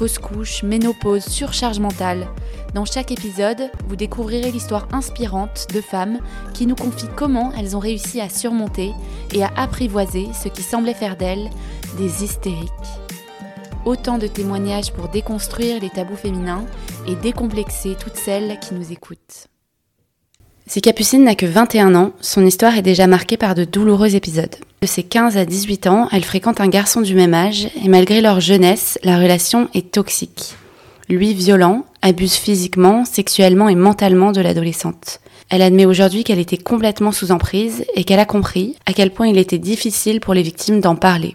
fausse couche, ménopause, surcharge mentale. Dans chaque épisode, vous découvrirez l'histoire inspirante de femmes qui nous confient comment elles ont réussi à surmonter et à apprivoiser ce qui semblait faire d'elles des hystériques. Autant de témoignages pour déconstruire les tabous féminins et décomplexer toutes celles qui nous écoutent. Si Capucine n'a que 21 ans, son histoire est déjà marquée par de douloureux épisodes. De ses 15 à 18 ans, elle fréquente un garçon du même âge et malgré leur jeunesse, la relation est toxique. Lui violent, abuse physiquement, sexuellement et mentalement de l'adolescente. Elle admet aujourd'hui qu'elle était complètement sous emprise et qu'elle a compris à quel point il était difficile pour les victimes d'en parler.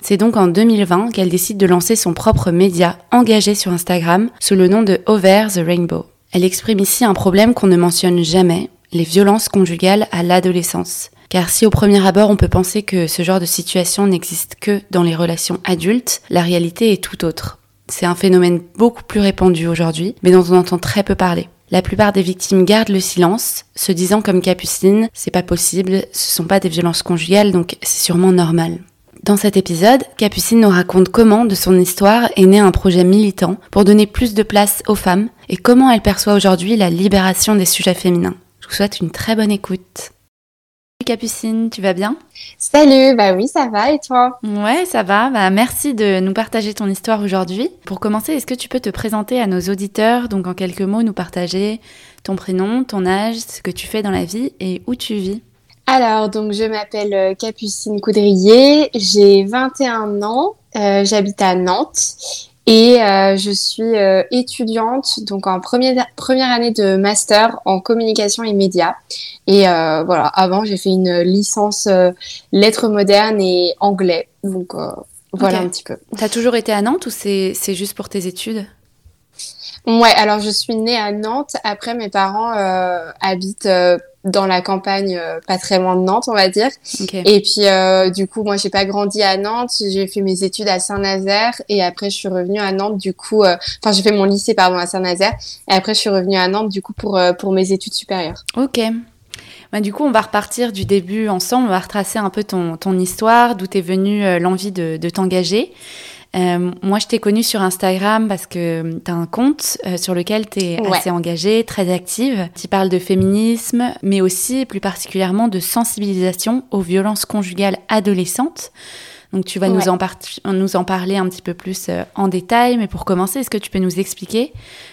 C'est donc en 2020 qu'elle décide de lancer son propre média engagé sur Instagram sous le nom de Over the Rainbow. Elle exprime ici un problème qu'on ne mentionne jamais, les violences conjugales à l'adolescence. Car si au premier abord on peut penser que ce genre de situation n'existe que dans les relations adultes, la réalité est tout autre. C'est un phénomène beaucoup plus répandu aujourd'hui, mais dont on entend très peu parler. La plupart des victimes gardent le silence, se disant comme Capucine, c'est pas possible, ce sont pas des violences conjugales, donc c'est sûrement normal. Dans cet épisode, Capucine nous raconte comment, de son histoire, est né un projet militant pour donner plus de place aux femmes et comment elle perçoit aujourd'hui la libération des sujets féminins. Je vous souhaite une très bonne écoute. Salut Capucine, tu vas bien? Salut, bah oui, ça va et toi? Ouais, ça va. Bah, merci de nous partager ton histoire aujourd'hui. Pour commencer, est-ce que tu peux te présenter à nos auditeurs, donc en quelques mots, nous partager ton prénom, ton âge, ce que tu fais dans la vie et où tu vis? Alors, donc, je m'appelle euh, Capucine Coudrier, j'ai 21 ans, euh, j'habite à Nantes et euh, je suis étudiante donc en première, première année de master en communication et médias. Et voilà, avant j'ai fait une licence lettres modernes et anglais. Donc voilà un petit peu. T'as toujours été à Nantes ou c'est juste pour tes études? Ouais, alors je suis née à Nantes. Après, mes parents habitent dans la campagne, euh, pas très loin de Nantes, on va dire. Et puis, euh, du coup, moi, j'ai pas grandi à Nantes. J'ai fait mes études à Saint-Nazaire et après, je suis revenue à Nantes. Du coup, euh, enfin, j'ai fait mon lycée pardon à Saint-Nazaire et après, je suis revenue à Nantes du coup pour pour mes études supérieures. Ok. Bah, du coup, on va repartir du début ensemble. On va retracer un peu ton ton histoire, d'où t'es venue l'envie de, de t'engager. Euh, moi, je t'ai connue sur Instagram parce que tu as un compte euh, sur lequel tu es assez engagée, très active. Tu parles de féminisme, mais aussi plus particulièrement de sensibilisation aux violences conjugales adolescentes. Donc tu vas nous, en nous en parler un petit peu plus euh, en détail, mais pour commencer, est-ce que tu peux nous expliquer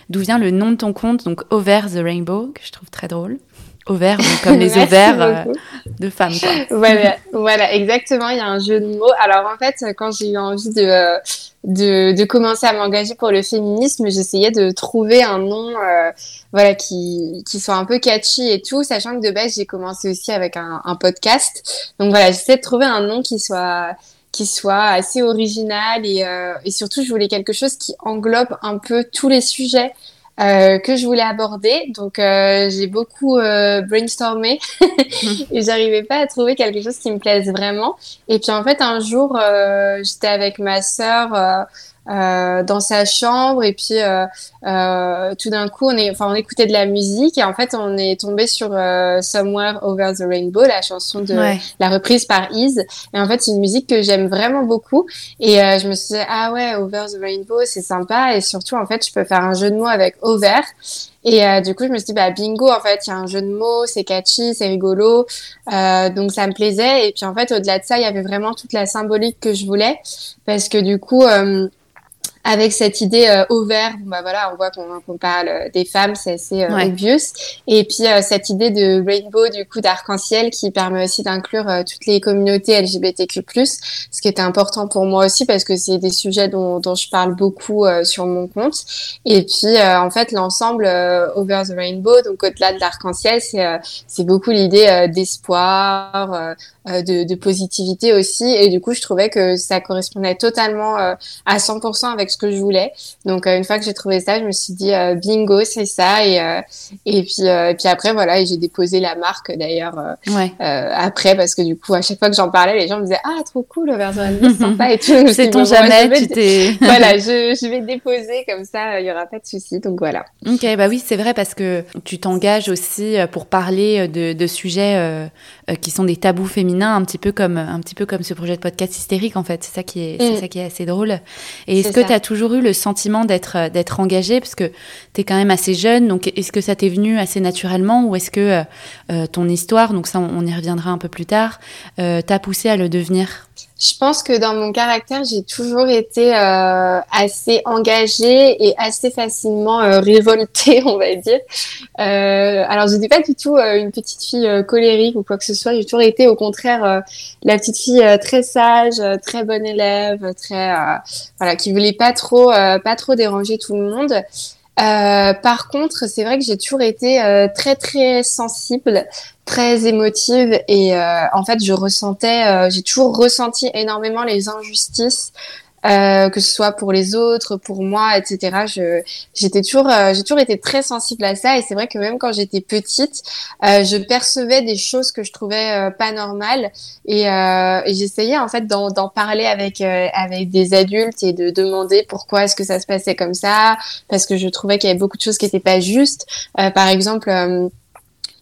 d'où vient le nom de ton compte, donc Over the Rainbow, que je trouve très drôle? Ovaires, comme les ovaires euh, de femmes. Voilà, voilà, exactement. Il y a un jeu de mots. Alors en fait, quand j'ai eu envie de, euh, de, de commencer à m'engager pour le féminisme, j'essayais de trouver un nom, euh, voilà, qui, qui soit un peu catchy et tout, sachant que de base j'ai commencé aussi avec un, un podcast. Donc voilà, j'essayais de trouver un nom qui soit qui soit assez original et, et surtout je voulais quelque chose qui englobe un peu tous les sujets euh, que je voulais aborder. Donc euh, j'ai beaucoup euh, brainstormé et j'arrivais pas à trouver quelque chose qui me plaise vraiment. Et puis en fait un jour euh, j'étais avec ma sœur euh, dans sa chambre et puis euh, euh, tout d'un coup on est enfin on écoutait de la musique et en fait on est tombé sur Somewhere Over the Rainbow la chanson de la reprise par Is et en fait c'est une musique que j'aime vraiment beaucoup et je me suis dit ah ouais Over the Rainbow c'est sympa et surtout en fait je peux faire un jeu de mots avec over et du coup, je me suis dit, bah, bingo, en fait, il y a un jeu de mots, c'est catchy, c'est rigolo. Euh, donc, ça me plaisait. Et puis, en fait, au-delà de ça, il y avait vraiment toute la symbolique que je voulais. Parce que du coup, euh, avec cette idée euh, au vert, bah voilà, on voit qu'on parle euh, des femmes, c'est assez euh, obvious. Et puis euh, cette idée de rainbow, du coup d'arc-en-ciel, qui permet aussi d'inclure toutes les communautés LGBTQ+, ce qui était important pour moi aussi parce que c'est des sujets dont, dont, je parle beaucoup sur mon compte. Et puis en fait l'ensemble over the rainbow, donc au-delà de l'arc-en-ciel, c'est c'est beaucoup l'idée d'espoir, de, de, positivité aussi. Et du coup, je trouvais que ça correspondait totalement à 100% avec ce que je voulais. Donc une fois que j'ai trouvé ça, je me suis dit bingo, c'est ça. Et et puis et puis après voilà, j'ai déposé la marque d'ailleurs après parce que du coup à chaque fois que j'en parlais, les gens me disaient ah trop cool, version sympa et tout. c'est ton jamais, tu t'es. voilà, je, je vais déposer comme ça, il y aura pas de souci. Donc voilà. Ok, bah oui, c'est vrai parce que tu t'engages aussi pour parler de, de sujets euh, qui sont des tabous féminins, un petit peu comme un petit peu comme ce projet de podcast hystérique en fait. C'est ça qui est, c'est mm. ça qui est assez drôle. Et est-ce que tu as toujours eu le sentiment d'être d'être engagée parce que tu es quand même assez jeune, donc est-ce que ça t'est venu assez naturellement ou est-ce que euh, ton histoire, donc ça on, y reviendra un peu plus tard, euh, t'a poussé à le devenir? Je pense que dans mon caractère, j'ai toujours été euh, assez engagée et assez facilement euh, révoltée, on va dire. Euh, alors, je n'étais pas du tout une petite fille colérique ou quoi que ce soit. J'ai toujours été, au contraire, la petite fille très sage, très bonne élève, très voilà, qui voulait pas trop, pas trop déranger tout le monde. Euh, par contre, c'est vrai que j'ai toujours été euh, très très sensible, très émotive et euh, en fait, je ressentais, j'ai toujours ressenti énormément les injustices euh, que ce soit pour les autres, pour moi, etc. Je, j'étais toujours, euh, j'ai toujours été très sensible à ça, et c'est vrai que même quand j'étais petite, euh, je percevais des choses que je trouvais pas normales, et, et j'essayais en fait d'en, d'en parler avec avec des adultes et de demander pourquoi est-ce que ça se passait comme ça, parce que je trouvais qu'il y avait beaucoup de choses qui n'étaient pas justes. par exemple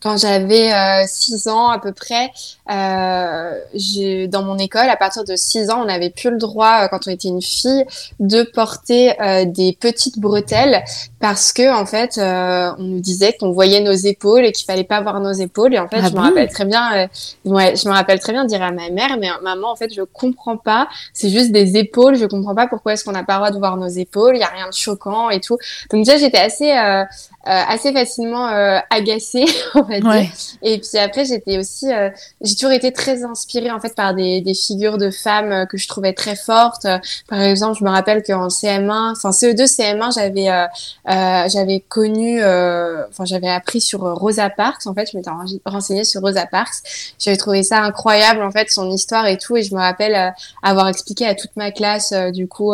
quand j'avais 6 ans à peu près, euh, dans mon école, à partir de 6 ans, on n'avait plus le droit, euh, quand on était une fille, de porter euh, des petites bretelles parce que en fait, euh, on nous disait qu'on voyait nos épaules et qu'il fallait pas voir nos épaules. Et en fait, ah je me rappelle très bien, euh, ouais, je me rappelle très bien dire à ma mère, mais maman, en fait, je comprends pas. C'est juste des épaules. Je comprends pas pourquoi est-ce qu'on n'a pas le droit de voir nos épaules. Il y a rien de choquant et tout. Donc déjà, j'étais assez assez facilement agacée, on va dire. Et puis après, j'étais aussi j'ai toujours été très inspirée en fait par des, des figures de femmes euh, que je trouvais très fortes. Par exemple, je me rappelle qu'en CM1, enfin CE2, CM1, j'avais euh, euh, j'avais connu, euh, enfin j'avais appris sur Rosa Parks. En fait, je m'étais renseignée sur Rosa Parks. J'avais trouvé ça incroyable en fait son histoire et tout. Et je me rappelle avoir expliqué à toute ma classe du coup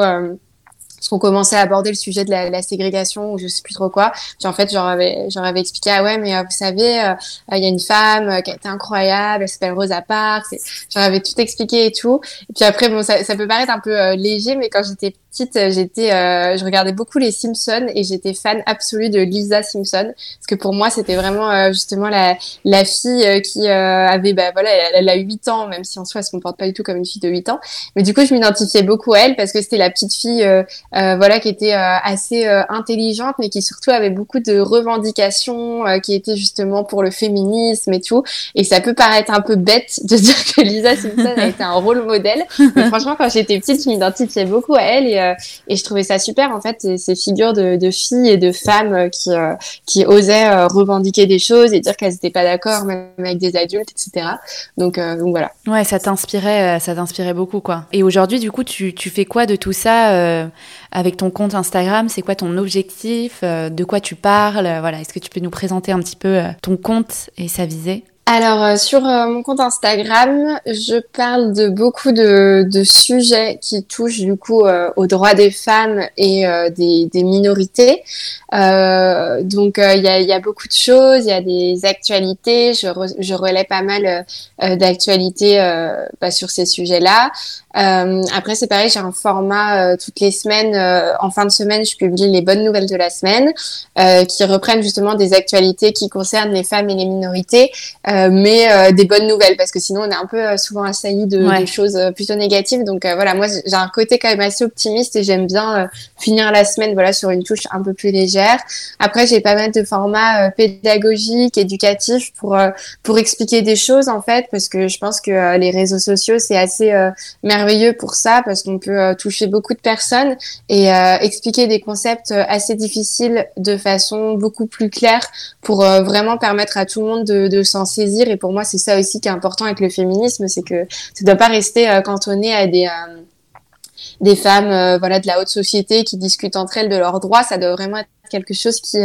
parce qu'on commençait à aborder le sujet de la, la, ségrégation ou je sais plus trop quoi. Puis en fait, j'en avais, expliqué, ah ouais, mais euh, vous savez, euh, il y a une femme euh, qui a incroyable, elle s'appelle Rosa Parks. J'en avais tout expliqué et tout. Puis après, bon, ça, ça peut paraître un peu léger, mais quand j'étais petite, euh, j'étais, euh, je regardais beaucoup les Simpsons et j'étais fan absolue de Lisa Simpson parce que pour moi c'était vraiment euh, justement la, la fille qui avait, bah voilà, elle, a 8 ans, même si en soi elle se comporte pas du tout comme une fille de 8 ans. Mais du coup je m'identifiais beaucoup à elle parce que c'était la petite fille, voilà, qui était assez intelligente mais qui surtout avait beaucoup de revendications, qui était justement pour le féminisme et tout. Et ça peut paraître un peu bête de dire que Lisa Simpson a été un rôle modèle, mais franchement quand j'étais petite je m'identifiais beaucoup à elle et euh, et je trouvais ça super en fait ces figures de, de, filles et de femmes euh, qui euh, qui osaient revendiquer des choses et dire qu'elles n'étaient pas d'accord même avec des adultes etc donc, donc voilà. Ouais ça t'inspirait ça t'inspirait beaucoup quoi. Et aujourd'hui du coup tu, tu fais quoi de tout ça avec ton compte Instagram c'est quoi ton objectif de quoi tu parles voilà est-ce que tu peux nous présenter un petit peu ton compte et sa visée? Alors euh, sur euh, mon compte Instagram, je parle de beaucoup de, sujets qui touchent du coup euh, aux droits des femmes et des, minorités. donc il y a, beaucoup de choses, il y a des actualités. Je, je relais pas mal d'actualités bah, sur ces sujets-là. après c'est pareil, j'ai un format toutes les semaines. en fin de semaine, je publie les bonnes nouvelles de la semaine qui reprennent justement des actualités qui concernent les femmes et les minorités. Mais euh, des bonnes nouvelles parce que sinon on est un peu euh, souvent assailli de, de, choses plutôt négatives. Donc voilà, moi j'ai un côté quand même assez optimiste et j'aime bien finir la semaine voilà sur une touche un peu plus légère. Après j'ai pas mal de formats pédagogiques, éducatifs pour pour expliquer des choses en fait parce que je pense que les réseaux sociaux c'est assez merveilleux pour ça parce qu'on peut toucher beaucoup de personnes et expliquer des concepts assez difficiles de façon beaucoup plus claire pour vraiment permettre à tout le monde de, de s'en saisir. Et pour moi, c'est ça aussi qui est important avec le féminisme, c'est que ça ne doit pas rester euh, cantonné à des euh, des femmes euh, voilà de la haute société qui discutent entre elles de leurs droits ça doit vraiment être quelque chose qui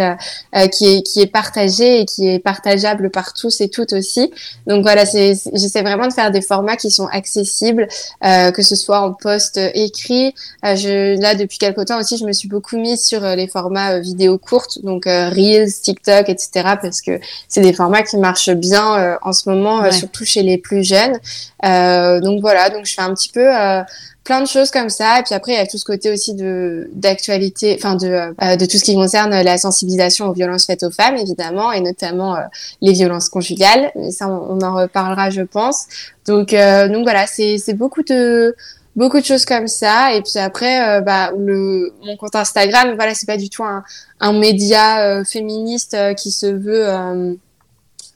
qui est qui est partagé et qui est partageable par tous et toutes aussi. Donc voilà, c'est j'essaie vraiment de faire des formats qui sont accessibles, que ce soit en post écrit. je là depuis quelque temps aussi, je me suis beaucoup mise sur les formats vidéo courtes, donc Reels, TikTok, etc. parce que c'est des formats qui marchent bien en ce moment, surtout chez les plus jeunes. donc voilà, donc je fais un petit peu plein de choses comme ça. Et puis après, il y a tout ce côté aussi de d'actualité, enfin de euh, de tout ce qui concerne la sensibilisation aux violences faites aux femmes, évidemment, et notamment euh, les violences conjugales. Mais ça, on, en reparlera, je pense. Donc euh, donc voilà, c'est c'est beaucoup de beaucoup de choses comme ça et puis après bah le mon compte Instagram voilà c'est pas du tout un, un média féministe qui se veut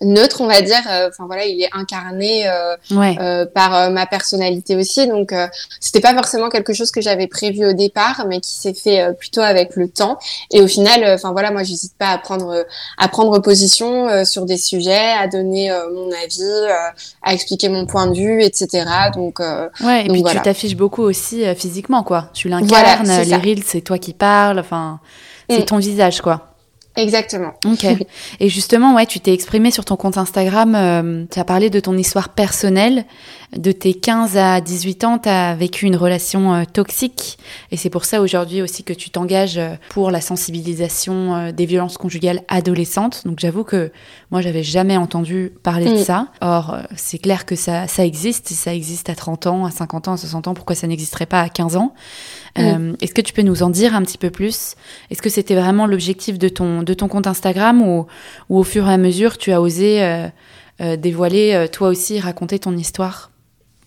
neutre, on va dire. Euh, enfin voilà, il est incarné euh, euh, par ma personnalité aussi. Donc c'était pas forcément quelque chose que j'avais prévu au départ, mais qui s'est fait plutôt avec le temps. Et au final, enfin voilà, moi j'hésite pas à prendre à prendre position sur des sujets, à donner mon avis, à expliquer mon point de vue, etc. Donc ouais, et puis tu t'affiches beaucoup aussi physiquement, quoi. Tu l'incarnes, les reels, c'est toi qui parles. Enfin, c'est mm. ton visage, quoi. Exactement. Ok. Et justement, ouais, tu t'es exprimé sur ton compte Instagram, euh, tu as parlé de ton histoire personnelle de tes 15 à 18 ans, tu as vécu une relation euh, toxique. Et c'est pour ça aujourd'hui aussi que tu t'engages euh, pour la sensibilisation euh, des violences conjugales adolescentes. Donc j'avoue que moi, j'avais jamais entendu parler de mm. ça. Or, c'est clair que ça, ça existe. Et ça existe à 30 ans, à 50 ans, à 60 ans. Pourquoi ça n'existerait pas à 15 ans? Mm. Est-ce que tu peux nous en dire un petit peu plus? Est-ce que c'était vraiment l'objectif de ton, de ton compte Instagram ou, ou, au fur et à mesure, tu as osé dévoiler toi aussi, raconter ton histoire?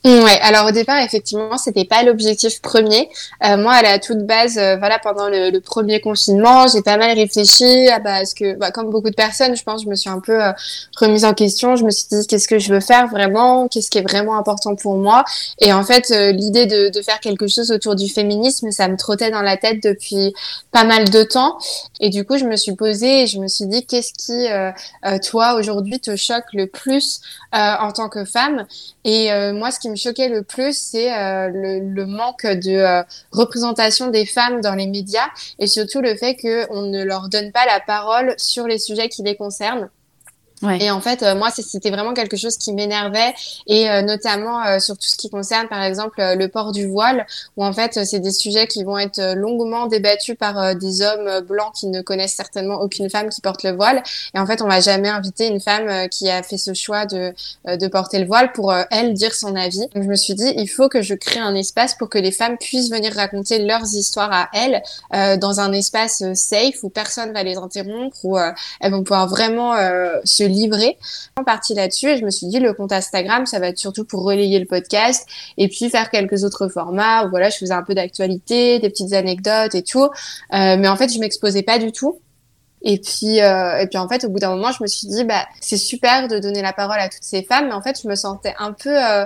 Ouais, alors au départ, effectivement, c'était pas l'objectif premier. Euh, moi, à la toute base, euh, voilà, pendant le, le, premier confinement, j'ai pas mal réfléchi à bah, ce que, bah, comme beaucoup de personnes, je pense, je me suis un peu euh, remise en question. Je me suis dit, qu'est-ce que je veux faire vraiment? Qu'est-ce qui est vraiment important pour moi? Et en fait, euh, l'idée de, de, faire quelque chose autour du féminisme, ça me trottait dans la tête depuis pas mal de temps. Et du coup, je me suis posée et je me suis dit, qu'est-ce qui, toi, aujourd'hui, te choque le plus en tant que femme? Et moi, ce qui me choquait le plus, c'est euh, le, manque de euh, représentation des femmes dans les médias et surtout le fait qu'on ne leur donne pas la parole sur les sujets qui les concernent. Et en fait, euh, moi, c'était vraiment quelque chose qui m'énervait, et euh, notamment euh, sur tout ce qui concerne, par exemple, le port du voile, où en fait, c'est des sujets qui vont être longuement débattus par des hommes blancs qui ne connaissent certainement aucune femme qui porte le voile. Et en fait, on va jamais inviter une femme qui a fait ce choix de, de porter le voile pour elle dire son avis. Donc, je me suis dit, il faut que je crée un espace pour que les femmes puissent venir raconter leurs histoires à elles dans un espace safe où personne va les interrompre, où elles vont pouvoir vraiment se livré en partie là-dessus et je me suis dit le compte Instagram ça va être surtout pour relayer le podcast et puis faire quelques autres formats où voilà je faisais un peu d'actualité des petites anecdotes et tout. Euh, mais en fait je m'exposais pas du tout. Et puis, euh, et puis en fait, au bout d'un moment, je me suis dit, bah, c'est super de donner la parole à toutes ces femmes, mais en fait, je me sentais un peu euh,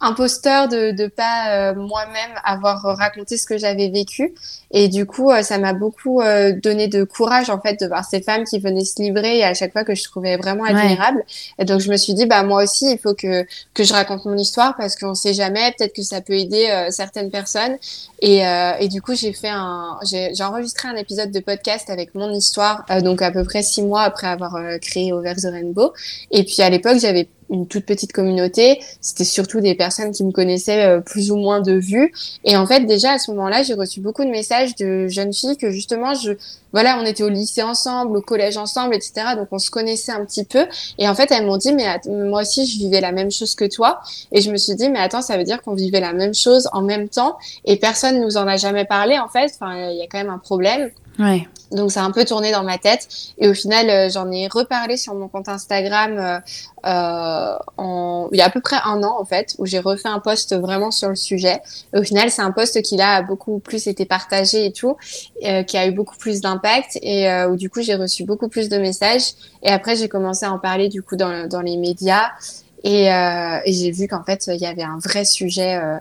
imposteur de ne pas euh, moi-même avoir raconté ce que j'avais vécu. Et du coup euh, ça m'a beaucoup euh, donné de courage en fait de voir ces femmes qui venaient se livrer et à chaque fois que je trouvais vraiment admirable. Et donc je me suis dit bah moi aussi il faut que que je raconte mon histoire parce qu'on sait jamais peut-être que ça peut aider certaines personnes. Et, et du coup j'ai fait un j'ai enregistré un épisode de podcast avec mon histoire donc à peu près six mois après avoir créé Over the Rainbow. Et puis à l'époque j'avais une toute petite communauté. C'était surtout des personnes qui me connaissaient euh, plus ou moins de vue. Et en fait, déjà à ce moment-là, j'ai reçu beaucoup de messages de jeunes filles que justement, je, voilà, on était au lycée ensemble, au collège ensemble, etc. Donc on se connaissait un petit peu. Et en fait, elles m'ont dit, mais moi aussi, je vivais la même chose que toi. Et je me suis dit, mais attends, ça veut dire qu'on vivait la même chose en même temps. Et personne nous en a jamais parlé, en fait. Enfin, il y a quand même un problème. Ouais. Donc ça a un peu tourné dans ma tête. Et au final euh, j'en ai reparlé sur mon compte Instagram euh, euh, il y a à peu près un an en fait où j'ai refait un post vraiment sur le sujet. Et au final c'est un post qui a beaucoup plus été partagé et tout, qui a eu beaucoup plus d'impact. Et où du coup j'ai reçu beaucoup plus de messages. Et après j'ai commencé à en parler du coup dans les médias et, euh, et j'ai vu qu'en fait, il y avait un vrai sujet euh,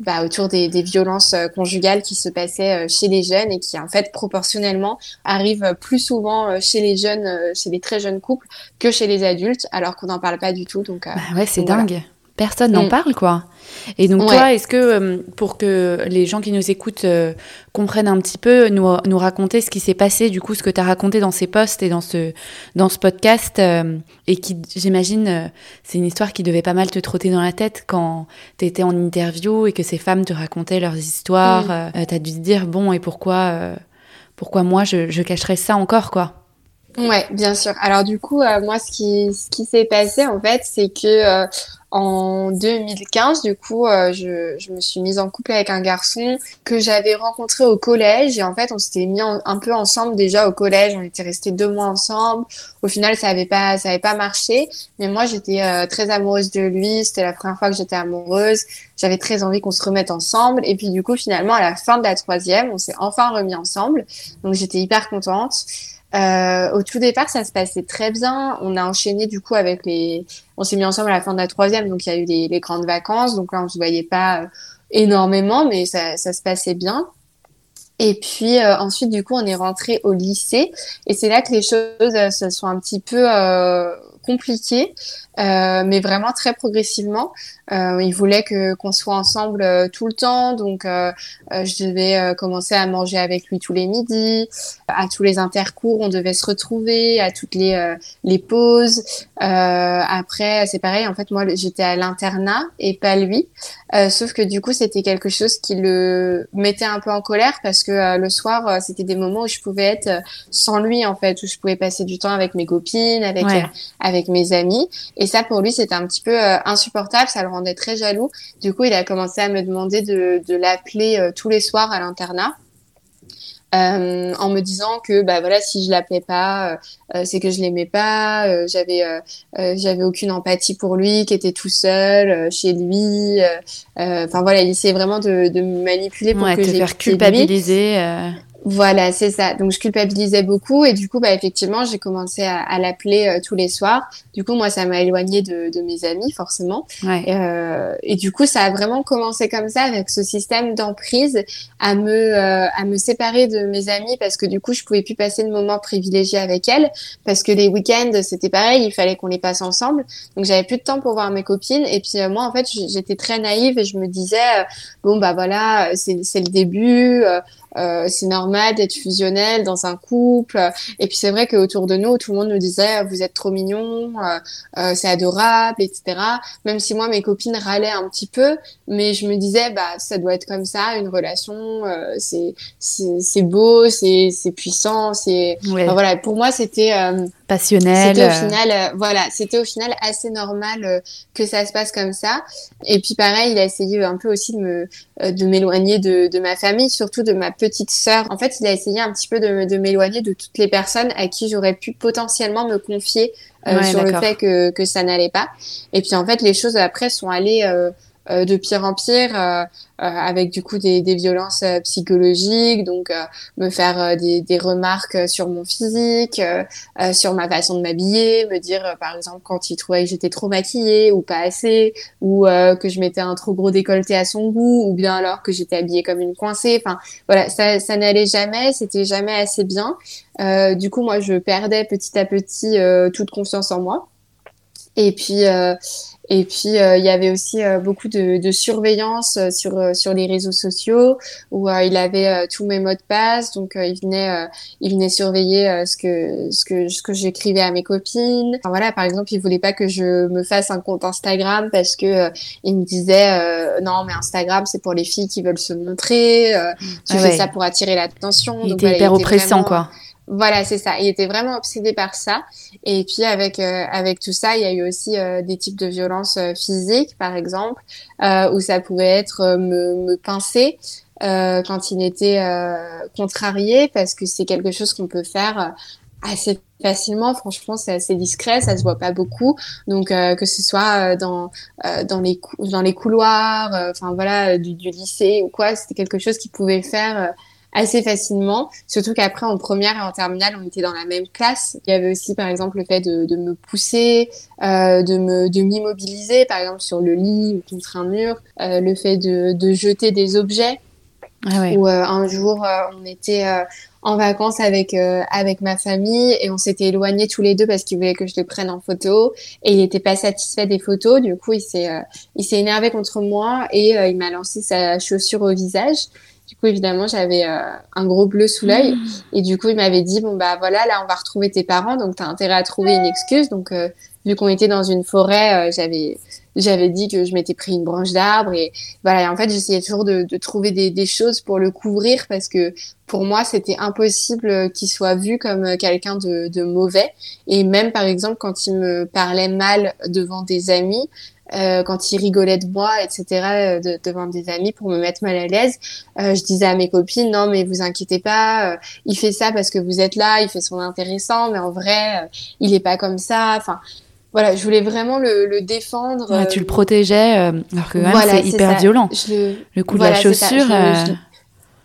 bah, autour des, des, violences euh, conjugales qui se passaient euh, chez les jeunes et qui, en fait, proportionnellement, arrivent plus souvent euh, chez les jeunes, chez les très jeunes couples que chez les adultes, alors qu'on n'en parle pas du tout. Donc, bah ouais, c'est dingue. Personne n'en mm. parle, quoi. Et donc toi, est-ce que euh, pour que les gens qui nous écoutent euh, comprennent un petit peu, nous, nous raconter ce qui s'est passé, du coup, ce que tu as raconté dans ces posts et dans ce, dans ce podcast, euh, et qui, j'imagine, c'est une histoire qui devait pas mal te trotter dans la tête quand tu étais en interview et que ces femmes te racontaient leurs histoires. Mm. tu as dû te dire, bon, et pourquoi, pourquoi moi je, je cacherais ça encore, quoi Ouais, bien sûr. Alors du coup, moi, ce qui, ce qui s'est passé en fait, c'est que en 2015, du coup, euh, je, je, me suis mise en couple avec un garçon que j'avais rencontré au collège. Et en fait, on s'était mis un peu ensemble déjà au collège. On était restés deux mois ensemble. Au final, ça avait pas, ça avait pas marché. Mais moi, j'étais euh, très amoureuse de lui. C'était la première fois que j'étais amoureuse. J'avais très envie qu'on se remette ensemble. Et puis, du coup, finalement, à la fin de la troisième, on s'est enfin remis ensemble. Donc, j'étais hyper contente. Euh, au tout départ, ça se passait très bien. On a enchaîné du coup avec les. On s'est mis ensemble à la fin de la troisième, donc il y a eu les, grandes vacances. Donc là, on se voyait pas euh, énormément, mais ça, se passait bien. Et puis euh, ensuite, du coup, on est rentré au lycée, et c'est là que les choses se sont un petit peu compliquées, mais vraiment très progressivement. Euh, il voulait que qu'on soit ensemble euh, tout le temps, donc euh, euh, je devais commencer à manger avec lui tous les midis, à tous les intercours, on devait se retrouver, à toutes les les pauses. après, c'est pareil, en fait, moi j'étais à l'internat et pas lui, sauf que du coup c'était quelque chose qui le mettait un peu en colère parce que le soir c'était des moments où je pouvais être sans lui en fait, où je pouvais passer du temps avec mes copines, avec avec mes amis, et ça pour lui c'était un petit peu insupportable, ça le rendait très jaloux. Du coup, il a commencé à me demander de, l'appeler euh, tous les soirs à l'internat. Euh, en me disant que bah voilà si je l'appelais pas euh, c'est que je l'aimais pas j'avais j'avais aucune empathie pour lui qui était tout seul chez lui enfin voilà il essayait vraiment de, me manipuler pour que te faire culpabiliser voilà, c'est ça. Donc je culpabilisais beaucoup et du coup, bah effectivement, j'ai commencé à, à l'appeler euh, tous les soirs. Du coup, moi, ça m'a éloigné de, de, mes amis, forcément. Ouais. Euh, et du coup, ça a vraiment commencé comme ça, avec ce système d'emprise, à me euh, à me séparer de mes amis parce que du coup, je pouvais plus passer de moments privilégiés avec elles parce que les week-ends, c'était pareil, il fallait qu'on les passe ensemble. Donc j'avais plus de temps pour voir mes copines. Et puis euh, moi, en fait, j'étais très naïve et je me disais bon bah voilà, c'est c'est le début. Euh, c'est normal d'être fusionnel dans un couple. Et puis c'est vrai qu'autour de nous, tout le monde nous disait vous êtes trop mignons, euh, euh, c'est adorable, etc. Même si moi mes copines râlaient un petit peu, mais je me disais bah ça doit être comme ça une relation, c'est c'est beau, c'est c'est puissant, c'est voilà pour moi c'était passionnel. C'était au final voilà c'était au final assez normal que ça se passe comme ça. Et puis pareil il a essayé un peu aussi de me de m'éloigner de, de ma famille, surtout de ma petite sœur. En fait, il a essayé un petit peu de, m'éloigner de toutes les personnes à qui j'aurais pu potentiellement me confier euh, sur le fait que, que ça n'allait pas. Et puis en fait, les choses après sont allées euh, euh, de pire en pire, euh, euh, avec du coup des, des violences psychologiques, donc me faire des, des, remarques sur mon physique, sur ma façon de m'habiller, me dire par exemple quand il trouvait que j'étais trop maquillée ou pas assez, ou que je mettais un trop gros décolleté à son goût, ou bien alors que j'étais habillée comme une coincée. Enfin voilà, ça, ça n'allait jamais, c'était jamais assez bien. du coup, moi, je perdais petit à petit toute confiance en moi. Et puis, et puis euh, il y avait aussi euh, beaucoup de, de surveillance euh, sur sur les réseaux sociaux où il avait tous mes mots de passe, donc il venait il venait surveiller ce que ce que ce que j'écrivais à mes copines. Enfin, voilà, par exemple, il voulait pas que je me fasse un compte Instagram parce que il me disait non mais Instagram c'est pour les filles qui veulent se montrer, tu fais ça pour attirer l'attention. Il était hyper oppressant quoi. Voilà, c'est ça. Il était vraiment obsédé par ça. Et puis avec euh, avec tout ça, il y a eu aussi euh, des types de violences euh, physiques, par exemple, où ça pouvait être me, me pincer quand il était contrarié, parce que c'est quelque chose qu'on peut faire assez facilement. Franchement, c'est assez discret, ça se voit pas beaucoup. Donc que ce soit dans dans les dans les couloirs, enfin voilà, du, du, lycée ou quoi, c'était quelque chose qui pouvait faire assez facilement. Surtout qu'après, en première et en terminale, on était dans la même classe. Il y avait aussi, par exemple, le fait de, de me pousser, euh, de me de m'immobiliser, par exemple sur le lit ou contre un mur, euh, le fait de, de jeter des objets Ah Où un jour, on était en vacances avec avec ma famille et on s'était éloignés tous les deux parce qu'il voulait que je le prenne en photo et il était pas satisfait des photos. Du coup, il s'est il s'est énervé contre moi et il m'a lancé sa chaussure au visage. Du coup, évidemment, j'avais euh, un gros bleu sous l'œil. Mmh. Et du coup, il m'avait dit, bon, bah voilà, là, on va retrouver tes parents. Donc, tu as intérêt à trouver une excuse. Donc, euh, vu qu'on était dans une forêt, euh, j'avais j'avais dit que je m'étais pris une branche d'arbre. Et voilà, en fait, j'essayais toujours de, de trouver des, des, choses pour le couvrir parce que pour moi, c'était impossible qu'il soit vu comme quelqu'un de, de mauvais. Et même, par exemple, quand il me parlait mal devant des amis, euh, quand il rigolait de moi, etc., euh, de, devant des amis pour me mettre mal à l'aise, euh, je disais à mes copines non mais vous inquiétez pas, euh, il fait ça parce que vous êtes là, il fait son intéressant, mais en vrai euh, il est pas comme ça. Enfin voilà, je voulais vraiment le, le défendre. tu le protégeais alors que voilà, c'est hyper violent. le... coup de la chaussure.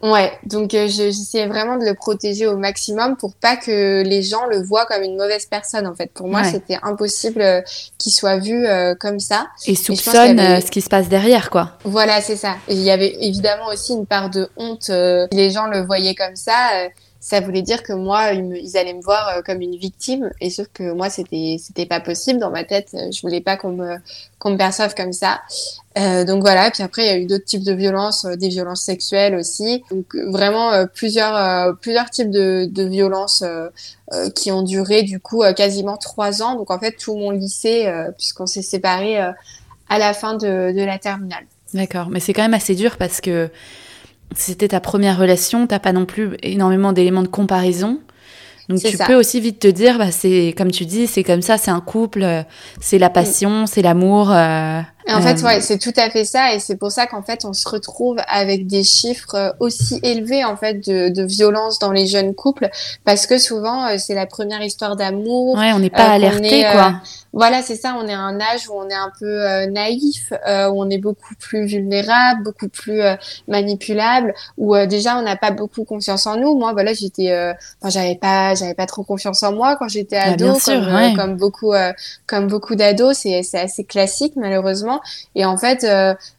Ouais, donc euh, j'essayais vraiment de le protéger au maximum pour pas que les gens le voient comme une mauvaise personne en fait. Pour moi, c'était impossible euh, qu'il soit vu euh, comme ça. Et soupçonne ce qui se passe derrière quoi. Voilà, c'est ça. Il y avait évidemment aussi une part de honte. les gens le voyaient comme ça ça voulait dire que moi, ils, allaient me voir euh, comme une victime. Et sauf que moi, c'était, c'était pas possible. Dans ma tête, euh, je voulais pas qu'on me, qu'on me perçoive comme ça. Euh, donc voilà. Puis après, il y a eu d'autres types de violences, des violences sexuelles aussi. Donc vraiment plusieurs, plusieurs types de, de violences qui ont duré du coup quasiment trois ans. Donc en fait, tout mon lycée, puisqu'on s'est séparés à la fin de, de la terminale. D'accord. Mais c'est quand même assez dur parce que c'était ta première relation, t'as pas non plus énormément d'éléments de comparaison. Donc tu peux aussi vite te dire, bah, c'est comme tu dis, c'est comme ça, c'est un couple, euh, c'est la passion, c'est l'amour. Euh, en fait, euh, ouais, c'est tout à fait ça, et c'est pour ça qu'en fait, on se retrouve avec des chiffres aussi élevés en fait de, de violence dans les jeunes couples, parce que souvent c'est la première histoire d'amour. Ouais, on n'est pas alerté, quoi. Voilà, c'est ça. On est à un âge où on est un peu euh, naïf, euh, où on est beaucoup plus vulnérable, beaucoup plus euh, manipulable, où déjà on n'a pas beaucoup confiance en nous. Moi, voilà, j'étais, enfin, j'avais pas, j'avais pas trop confiance en moi quand j'étais ah, ado, comme, comme, beaucoup, comme beaucoup d'ados. C'est, c'est assez classique malheureusement. Et en fait,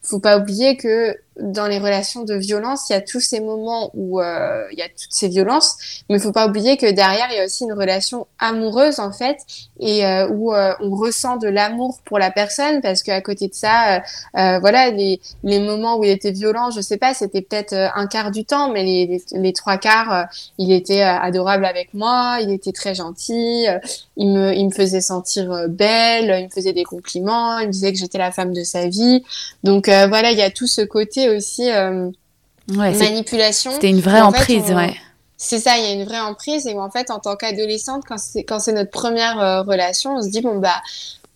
faut pas oublier que dans les relations de violence, il y a tous ces moments où euh, il y a toutes ces violences, mais il faut pas oublier que derrière il y a aussi une relation amoureuse en fait, et euh, où euh, on ressent de l'amour pour la personne parce qu'à côté de ça, voilà les, les moments où il était violent, je sais pas, c'était peut-être un quart du temps, mais les, les, les trois quarts, il était adorable avec moi, il était très gentil, il me il me faisait sentir belle, il me faisait des compliments, il me disait que j'étais la femme de sa vie, donc voilà il y a tout ce côté aussi euh, manipulation. C'était une vraie emprise, ouais. C'est ça, il y a une vraie emprise et en fait, en tant qu'adolescente, quand c'est quand c'est notre première euh, relation, on se dit bon bah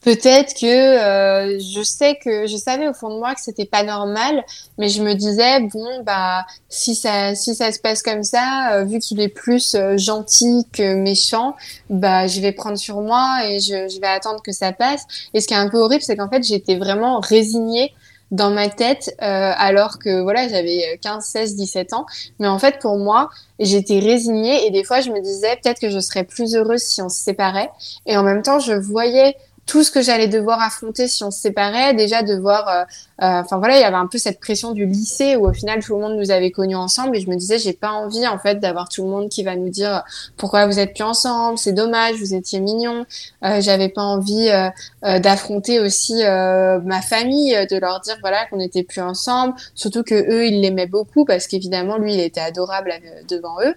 peut-être que euh, je sais que je savais au fond de moi que c'était pas normal, mais je me disais bon bah si ça si ça se passe comme ça, vu qu'il est plus gentil que méchant, bah je vais prendre sur moi et je, je vais attendre que ça passe. Et ce qui est un peu horrible, c'est qu'en fait j'étais vraiment résignée dans ma tête euh, alors que voilà j'avais 15 16 17 ans. Mais en fait pour moi j'étais résignée et des fois je me disais peut-être que je serais plus heureuse si on se séparait. Et en même temps je voyais tout ce que j'allais devoir affronter si on se séparait, déjà devoir, euh, euh, enfin voilà, il y avait un peu cette pression du lycée où au final tout le monde nous avait connus ensemble et je me disais j'ai pas envie en fait d'avoir tout le monde qui va nous dire pourquoi vous êtes plus ensemble, c'est dommage, vous étiez mignons. Euh, J'avais pas envie euh, euh, d'affronter aussi ma famille, de leur dire voilà qu'on n'était plus ensemble, surtout que eux ils l'aimaient beaucoup parce qu'évidemment lui il était adorable devant eux.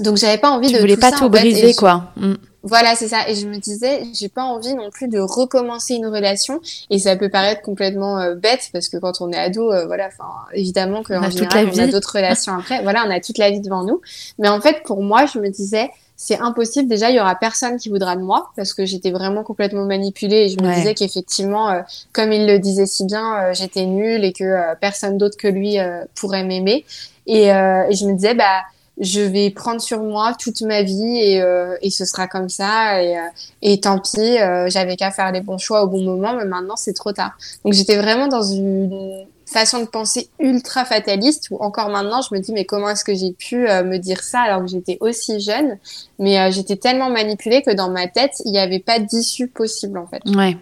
donc j'avais pas envie tu de voulais pas tout briser quoi. Mm. Voilà, c'est ça. Et je me disais, j'ai pas envie non plus de recommencer une relation. Et ça peut paraître complètement euh, bête parce que quand on est ado, euh, voilà, enfin, évidemment qu'en général, on a d'autres relations après. Voilà, on a toute la vie devant nous. Mais en fait, pour moi, je me disais, c'est impossible. Déjà, il y aura personne qui voudra de moi parce que j'étais vraiment complètement manipulée et je me disais qu'effectivement, euh, comme il le disait si bien, j'étais nulle et que personne d'autre que lui pourrait m'aimer. Et, et, je me disais, bah je vais prendre sur moi toute ma vie et, euh, et ce sera comme ça et, euh, et tant pis euh, j'avais qu'à faire les bons choix au bon moment mais maintenant c'est trop tard. Donc j'étais vraiment dans une façon de penser ultra fataliste où encore maintenant je me dis mais comment est-ce que j'ai pu me dire ça alors que j'étais aussi jeune? Mais j'étais tellement manipulée que dans ma tête il n'y avait pas d'issue possible en fait. Ouais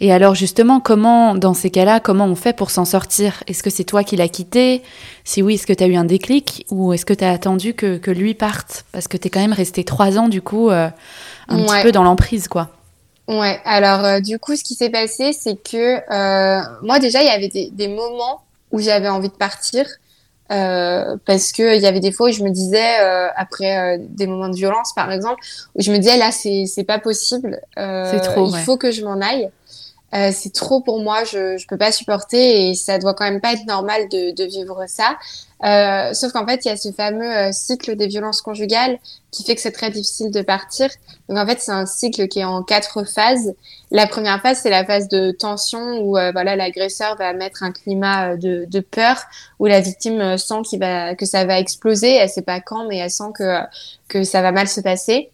Et alors justement, comment, dans ces cas-là, comment on fait pour s'en sortir? Est-ce que c'est toi qui l'as quitté? Si oui, est-ce que tu as eu un déclic? Ou est-ce que tu as attendu que, que, lui parte? Parce que tu es quand même resté trois ans, du coup, euh, un petit peu dans l'emprise, quoi. Ouais, alors euh, du coup, ce qui s'est passé, c'est que euh, moi déjà, il y avait des, des moments où j'avais envie de partir. Euh, parce que il y avait des fois où je me disais euh, après euh, des moments de violence par exemple où je me disais là c'est c'est pas possible c'est trop il faut que je m'en aille euh, c'est trop pour moi, je je peux pas supporter et ça doit quand même pas être normal de, de vivre ça. Euh, sauf qu'en fait, il y a ce fameux euh, cycle des violences conjugales qui fait que c'est très difficile de partir. Donc en fait, c'est un cycle qui est en quatre phases. La première phase, c'est la phase de tension où euh, voilà l'agresseur va mettre un climat de, de peur où la victime sent qu'il va que ça va exploser. Elle sait pas quand, mais elle sent que que ça va mal se passer.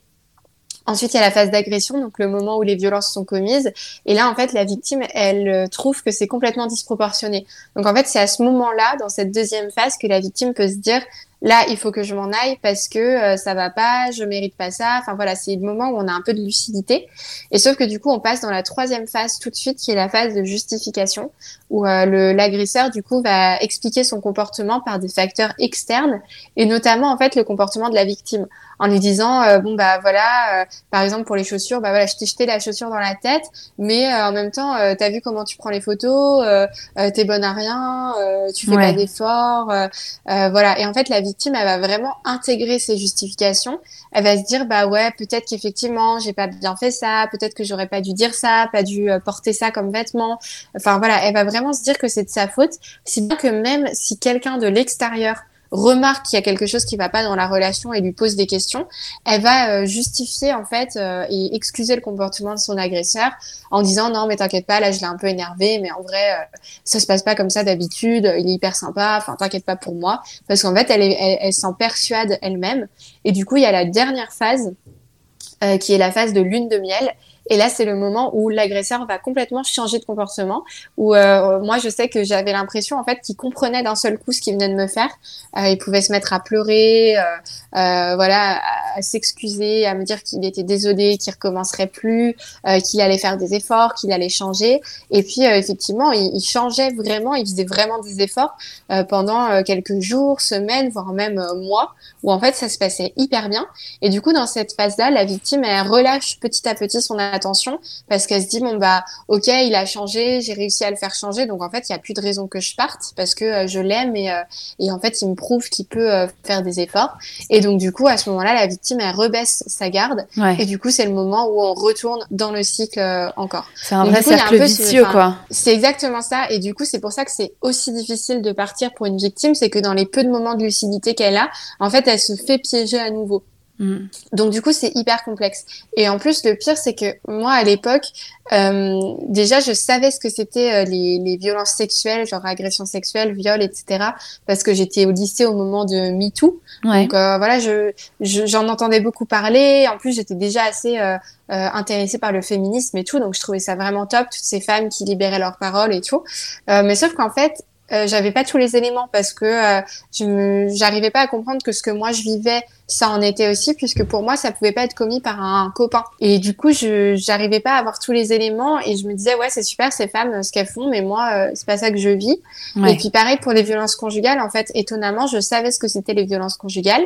Ensuite, il y a la phase d'agression, donc le moment où les violences sont commises. Et là, en fait, la victime, elle euh, trouve que c'est complètement disproportionné. Donc, en fait, c'est à ce moment-là, dans cette deuxième phase, que la victime peut se dire là, il faut que je m'en aille parce que euh, ça va pas, je mérite pas ça. Enfin voilà, c'est le moment où on a un peu de lucidité. Et sauf que du coup, on passe dans la troisième phase tout de suite, qui est la phase de justification, où euh, l'agresseur du coup va expliquer son comportement par des facteurs externes et notamment en fait le comportement de la victime en lui disant euh, bon bah voilà par exemple pour les chaussures bah voilà je t'ai jeté la chaussure dans la tête mais en même temps t'as vu comment tu prends les photos t'es bonne à rien tu fais pas d'efforts voilà et en fait la victime victime, elle va vraiment intégrer ses justifications. Elle va se dire, bah ouais, peut-être qu'effectivement, j'ai pas bien fait ça, peut-être que j'aurais pas dû dire ça, pas dû euh, porter ça comme vêtement. Enfin voilà, elle va vraiment se dire que c'est de sa faute. Si bien que même si quelqu'un de l'extérieur remarque qu'il y a quelque chose qui va pas dans la relation et lui pose des questions, elle va euh, justifier en fait euh, et excuser le comportement de son agresseur en disant non mais t'inquiète pas là je l'ai un peu énervé mais en vrai euh, ça se passe pas comme ça d'habitude il est hyper sympa enfin t'inquiète pas pour moi. Parce qu'en fait elle, elle, elle s'en persuade elle-même. Et du coup il y a la dernière phase qui est la phase de lune de miel et là, c'est le moment où l'agresseur va complètement changer de comportement. Où euh, moi, je sais que j'avais l'impression en fait qu'il comprenait d'un seul coup ce qu'il venait de me faire. Euh, il pouvait se mettre à pleurer, euh, euh voilà, à, s'excuser, à me dire qu'il était désolé, qu'il recommencerait plus, euh, qu'il allait faire des efforts, qu'il allait changer. Et puis effectivement, il, il, changeait vraiment, il faisait vraiment des efforts pendant quelques jours, semaines, voire même mois, où en fait ça se passait hyper bien. Et du coup, dans cette phase-là, la victime elle relâche petit à petit son attention parce qu'elle se dit bon bah ok il a changé, j'ai réussi à le faire changer donc en fait il y a plus de raison que je parte parce que euh, je l'aime et, euh, et en fait il me prouve qu'il peut euh, faire des efforts et donc du coup à ce moment-là la victime elle rebaisse sa garde et du coup c'est le moment où on retourne dans le cycle encore. C'est un vrai cercle vicieux quoi. C'est exactement ça et du coup c'est pour ça que c'est aussi difficile de partir pour une victime c'est que dans les peu de moments de lucidité qu'elle a en fait elle se fait piéger à nouveau. Mm. Donc du coup c'est hyper complexe. Et en plus le pire c'est que moi à l'époque euh, déjà je savais ce que c'était euh, les, les, violences sexuelles, genre agression sexuelle, viol, etc. Parce que j'étais au lycée au moment de MeToo. Ouais. Donc euh, voilà je j'en entendais beaucoup parler. En plus j'étais déjà assez intéressée par le féminisme et tout. Donc je trouvais ça vraiment top toutes ces femmes qui libéraient leurs paroles et tout. mais sauf qu'en fait j'avais pas tous les éléments parce que je j'arrivais pas à comprendre que ce que moi je vivais ça en était aussi puisque pour moi ça pouvait pas être commis par un, copain. Et du coup je j'arrivais pas à avoir tous les éléments et je me disais ouais c'est super ces femmes ce qu'elles font mais moi euh, c'est pas ça que je vis. Et puis pareil pour les violences conjugales en fait étonnamment je savais ce que c'était les violences conjugales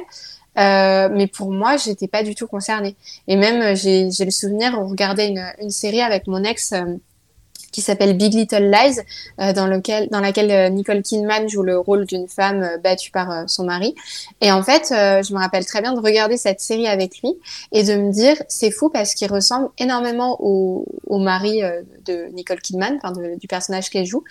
euh, mais pour moi, j'étais pas du tout concernée. Et même, j'ai le souvenir, on regardait une, une série avec mon ex qui s'appelle Big Little Lies, euh, dans, lequel, dans laquelle euh, Nicole Kidman joue le rôle d'une femme euh, battue par son mari. Et en fait, je me rappelle très bien de regarder cette série avec lui et de me dire, c'est fou parce qu'il ressemble énormément au, mari de Nicole Kidman, du personnage qu'elle joue.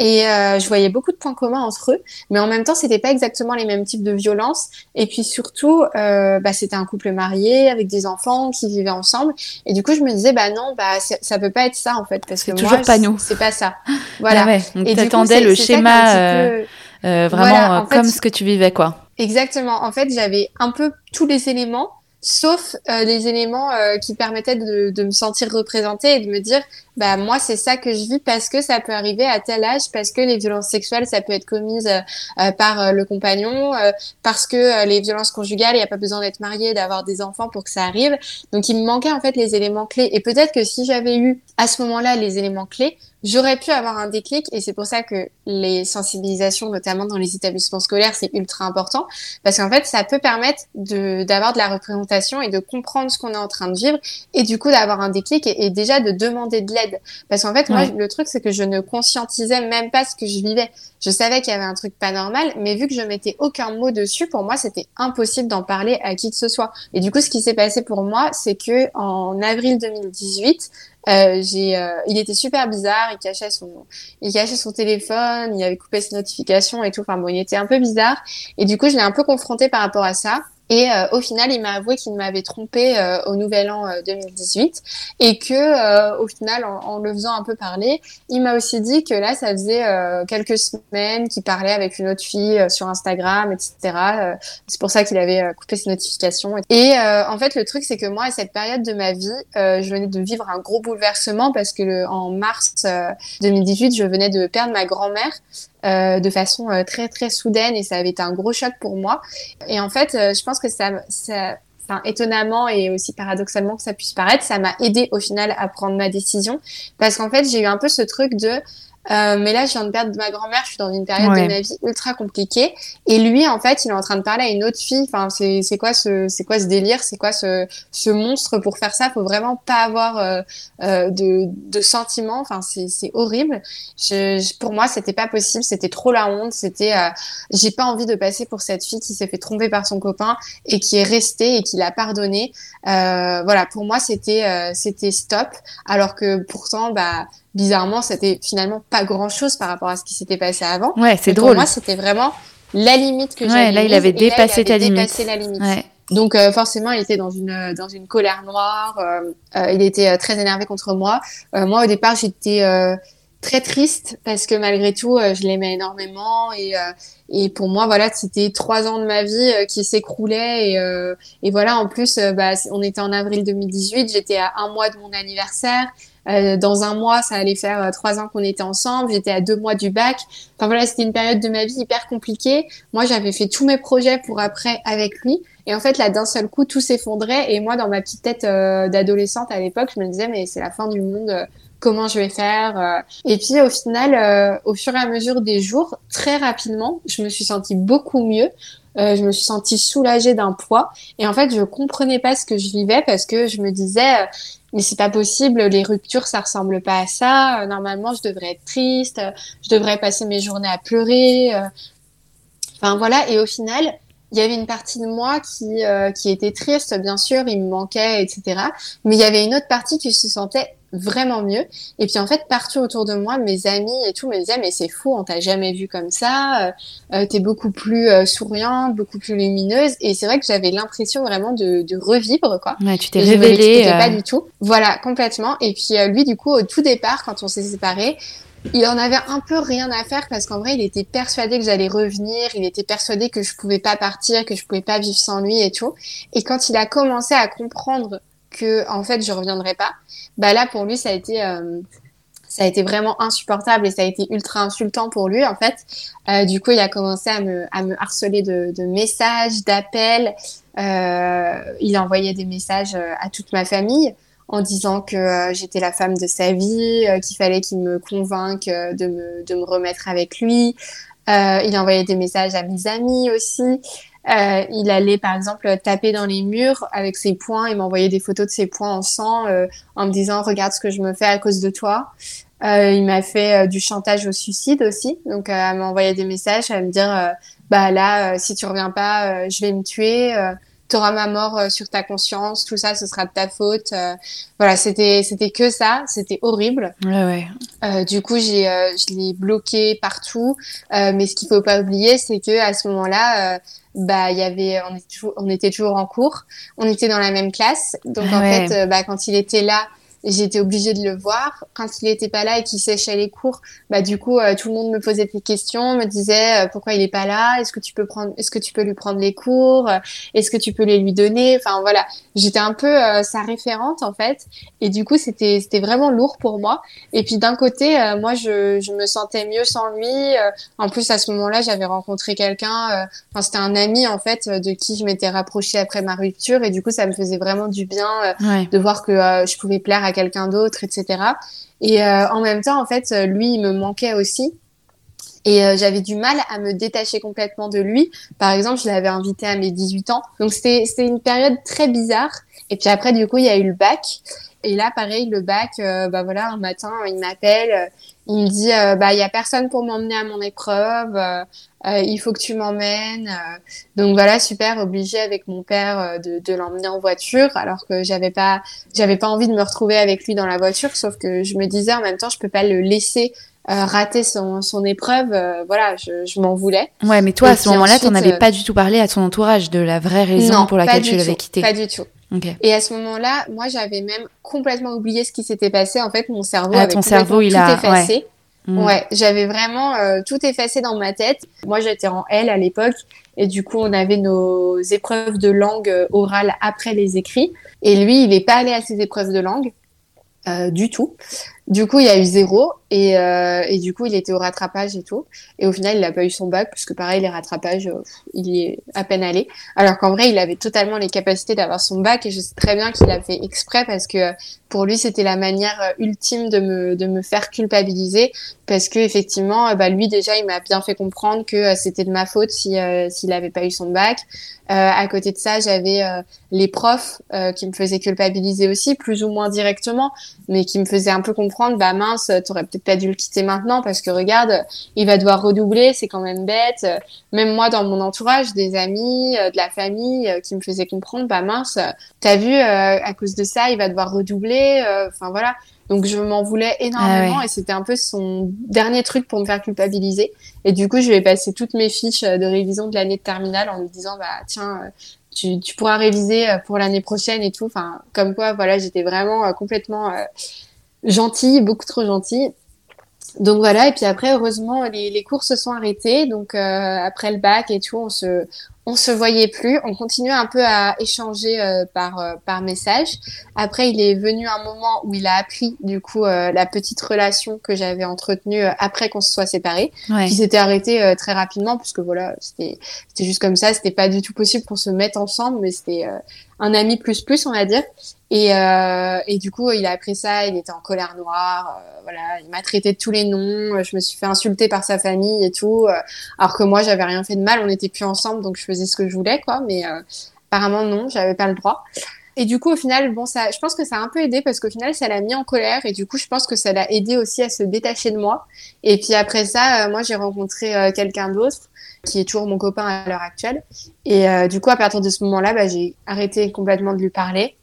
Et euh, je voyais beaucoup de points communs entre eux, mais en même temps, c'était pas exactement les mêmes types de violences. Et puis surtout, euh, bah, c'était un couple marié avec des enfants qui vivaient ensemble. Et du coup, je me disais, bah non, bah ça peut pas être ça en fait, parce que toujours pas nous. C'est pas ça. Voilà. Ah ouais, et t'attendais le schéma euh, euh, vraiment comme ce que tu vivais, quoi. Exactement. En fait, j'avais un peu tous les éléments sauf euh, des éléments euh, qui permettaient de, de, me sentir représentée et de me dire bah moi c'est ça que je vis parce que ça peut arriver à tel âge, parce que les violences sexuelles ça peut être commise euh, par euh, le compagnon, parce que les violences conjugales il n'y a pas besoin d'être marié, d'avoir des enfants pour que ça arrive. Donc il me manquait en fait les éléments clés et peut-être que si j'avais eu à ce moment-là les éléments clés, j'aurais pu avoir un déclic et c'est pour ça que les sensibilisations, notamment dans les établissements scolaires, c'est ultra important parce qu'en fait, ça peut permettre d'avoir de, la représentation et de comprendre ce qu'on est en train de vivre et du coup d'avoir un déclic et, déjà de demander de l'aide. Parce qu'en fait, moi, le truc, c'est que je ne conscientisais même pas ce que je vivais. Je savais qu'il y avait un truc pas normal, mais vu que je mettais aucun mot dessus, pour moi, c'était impossible d'en parler à qui que ce soit. Et du coup, ce qui s'est passé pour moi, c'est que en avril 2018, euh, j'ai, euh, il était super bizarre. Il cachait son, il cachait son téléphone. Il avait coupé ses notifications et tout. Enfin bon, il était un peu bizarre. Et du coup, je l'ai un peu confronté par rapport à ça. Et euh, au final, il m'a avoué qu'il m'avait trompé euh, au Nouvel An 2018 euh, et que au final, en, le faisant un peu parler, il m'a aussi dit que là, ça faisait quelques semaines qu'il parlait avec une autre fille sur Instagram, etc. c'est pour ça qu'il avait coupé ses notifications. Et en fait, le truc, c'est que moi, à cette période de ma vie, je venais de vivre un gros bouleversement parce que en mars 2018, je venais de perdre ma grand-mère de façon très très soudaine et ça avait été un gros choc pour moi. Et en fait, je pense que ça, étonnamment et aussi paradoxalement que ça puisse paraître, ça m'a aidé au final à prendre ma décision. Parce qu'en fait j'ai eu un peu ce truc de euh, mais là, je viens de perdre ma grand-mère, je suis dans une période de ma vie ultra compliquée. Et lui, en fait, il est en train de parler à une autre fille. Enfin, c'est, c'est quoi ce, c'est quoi ce délire? C'est quoi ce, ce monstre pour faire ça? Faut vraiment pas avoir euh, euh, de, de sentiments. Enfin, c'est, c'est horrible. Je, pour moi, c'était pas possible. C'était trop la honte. C'était, euh, j'ai pas envie de passer pour cette fille qui s'est fait tromper par son copain et qui est restée et qui l'a pardonné. Euh, voilà, pour moi, c'était, euh, c'était stop. Alors que pourtant, bah bizarrement, c'était finalement pas grand chose par rapport à ce qui s'était passé avant. Ouais, c'est drôle. Pour moi, c'était vraiment la limite que j'avais. Ouais, là, il avait dépassé ta limite. la limite. Donc euh, forcément, il était dans une dans une colère noire. Euh, euh, il était très énervé contre moi. moi, au départ, j'étais très triste parce que malgré tout, je l'aimais énormément et et pour moi, voilà, c'était trois ans de ma vie qui s'écroulaient et et voilà. En plus, bah, on était en avril 2018. J'étais à un mois de mon anniversaire. Euh, dans un mois, ça allait faire euh, trois ans qu'on était ensemble. J'étais à deux mois du bac. Enfin voilà, c'était une période de ma vie hyper compliquée. Moi, j'avais fait tous mes projets pour après avec lui. Et en fait, là, d'un seul coup, tout s'effondrait. Et moi, dans ma petite tête euh, d'adolescente à l'époque, je me disais, mais c'est la fin du monde. comment je vais faire Et puis, au final, au fur et à mesure des jours, très rapidement, je me suis sentie beaucoup mieux. je me suis sentie soulagée d'un poids et en fait je comprenais pas ce que je vivais parce que je me disais mais c'est pas possible, les ruptures, ça ressemble pas à ça. Euh, normalement, je devrais être triste, je devrais passer mes journées à pleurer. Euh. Enfin voilà, et au final, il y avait une partie de moi qui, euh, qui était triste, bien sûr, il me manquait, etc. Mais il y avait une autre partie qui se sentait vraiment mieux. Et puis en fait, partout autour de moi, mes amis et tout me disaient mais c'est fou, on t'a jamais vu comme ça, euh, euh, t'es beaucoup plus euh, souriante, beaucoup plus lumineuse. Et c'est vrai que j'avais l'impression vraiment de, de, revivre quoi. Ouais, tu t'es révélée. pas du tout. Voilà, complètement. Et puis lui, du coup, au tout départ, quand on s'est séparés, il en avait un peu rien à faire parce qu'en vrai, il était persuadé que j'allais revenir, il était persuadé que je pouvais pas partir, que je pouvais pas vivre sans lui et tout. Et quand il a commencé à comprendre que en fait je reviendrai pas, bah là pour lui ça a été euh, ça a été vraiment insupportable et ça a été ultra insultant pour lui en fait. Euh, du coup il a commencé à me à me harceler de, de messages, d'appels. Euh, il envoyait des messages euh, à toute ma famille en disant que euh, j'étais la femme de sa vie, qu'il fallait qu'il me convainque de me de me remettre avec lui. il envoyait des messages à mes amis aussi. Euh, il allait par exemple taper dans les murs avec ses poings et m'envoyer des photos de ses poings en sang euh, en me disant regarde ce que je me fais à cause de toi. Euh, il m'a fait euh, du chantage au suicide aussi, donc à m'envoyer des messages, à me dire bah là si tu reviens pas, je vais me tuer. Tu auras ma mort sur ta conscience, tout ça, ce sera de ta faute. voilà, c'était c'était que ça, c'était horrible. Ouais, ouais. du coup, j'ai je l'ai bloqué partout. mais ce qu'il faut pas oublier, c'est que à ce moment-là, bah il y avait on était toujours, on était toujours en cours, on était dans la même classe, donc en fait euh, bah quand il était là, j'étais obligée de le voir. Quand il était pas là et qu'il séchait les cours, bah du coup euh, tout le monde me posait des questions, me disait euh, pourquoi il est pas là, est-ce que tu peux prendre, est-ce que tu peux lui prendre les cours, est-ce que tu peux les lui donner, enfin voilà, j'étais un peu euh, sa référente en fait, et du coup c'était c'était vraiment lourd pour moi. Et puis d'un côté, moi je je me sentais mieux sans lui. en plus à ce moment-là, j'avais rencontré quelqu'un, enfin c'était un ami en fait de qui je m'étais rapprochée après ma rupture, et du coup ça me faisait vraiment du bien de voir que je pouvais plaire à quelqu'un d'autre, etc. Et euh, en même temps, en fait, lui, il me manquait aussi. Et euh, j'avais du mal à me détacher complètement de lui. Par exemple, je l'avais invité à mes 18 ans. Donc c'était une période très bizarre. Et puis après, du coup, il y a eu le bac. Et là, pareil, le bac, euh, bah un matin, il m'appelle, il me dit, bah il y a personne pour m'emmener à mon épreuve, il faut que tu m'emmènes. donc voilà, super, obligé avec mon père de, l'emmener en voiture, alors que j'avais pas, pas envie de me retrouver avec lui dans la voiture, sauf que je me disais en même temps, je peux pas le laisser rater son, son épreuve, voilà, je, je m'en voulais. Ouais, mais toi, à ce moment-là, tu n'en avais pas du tout parlé à ton entourage de la vraie raison pour laquelle tu l'avais quitté. Pas du tout. Et à ce moment-là, moi, j'avais même complètement oublié ce qui s'était passé. En fait, mon cerveau ah, avait ton cerveau, il tout a... effacé. Ouais, j'avais vraiment euh, tout effacé dans ma tête. Moi, j'étais en L à l'époque et du coup, on avait nos épreuves de langue euh, orale après les écrits. Et lui, il n'est pas allé à ses épreuves de langue euh, du tout. Du coup, il y a eu zéro et, euh, et, du coup, il était au rattrapage et tout. Et au final, il n'a pas eu son bac puisque pareil, les rattrapages, euh, il y est à peine allé. Alors qu'en vrai, il avait totalement les capacités d'avoir son bac et je sais très bien qu'il a fait exprès parce que pour lui, c'était la manière euh, ultime de me, faire culpabiliser parce que effectivement, bah, lui déjà, il m'a bien fait comprendre que c'était de ma faute si s'il n'avait pas eu son bac. à côté de ça, j'avais les profs qui me faisaient culpabiliser aussi, plus ou moins directement, mais qui me faisaient un peu comprendre bah mince, t'aurais peut-être pas dû le quitter maintenant parce que regarde, il va devoir redoubler, c'est quand même bête. Même moi, dans mon entourage, des amis, euh, de la famille euh, qui me faisaient comprendre, bah mince, t'as vu, euh, à cause de ça, il va devoir redoubler. Enfin voilà. Donc je m'en voulais énormément ah et c'était un peu son dernier truc pour me faire culpabiliser. Et du coup, je vais passer toutes mes fiches de révision de l'année de terminale en me disant bah tiens, tu, tu pourras réviser pour l'année prochaine et tout. Enfin comme quoi, voilà, j'étais vraiment complètement gentil, beaucoup trop gentil. Donc voilà, et puis après, heureusement, les, les cours se sont arrêtés. Donc euh, après le bac et tout, on se, on se voyait plus. On continuait un peu à échanger euh, par, euh, par message. Après, il est venu un moment où il a appris, du coup, la petite relation que j'avais entretenue après qu'on se soit séparés, qui s'était arrêtée très rapidement, puisque voilà, c'était juste comme ça. C'était pas du tout possible qu'on se mette ensemble, mais c'était un ami plus plus, on va dire. Et, euh, et du coup, il a appris ça, il était en colère noire, euh, voilà, il m'a traité de tous les noms, je me suis fait insulter par sa famille et tout, euh, alors que moi, j'avais rien fait de mal, on n'était plus ensemble, donc je faisais ce que je voulais, quoi, mais apparemment non, j'avais pas le droit. Et du coup, au final, bon, ça, je pense que ça a un peu aidé parce qu'au final, ça l'a mis en colère et du coup, je pense que ça l'a aidé aussi à se détacher de moi. Et puis après ça, moi, j'ai rencontré quelqu'un d'autre qui est toujours mon copain à l'heure actuelle. Et du coup, à partir de ce moment-là, bah, j'ai arrêté complètement de lui parler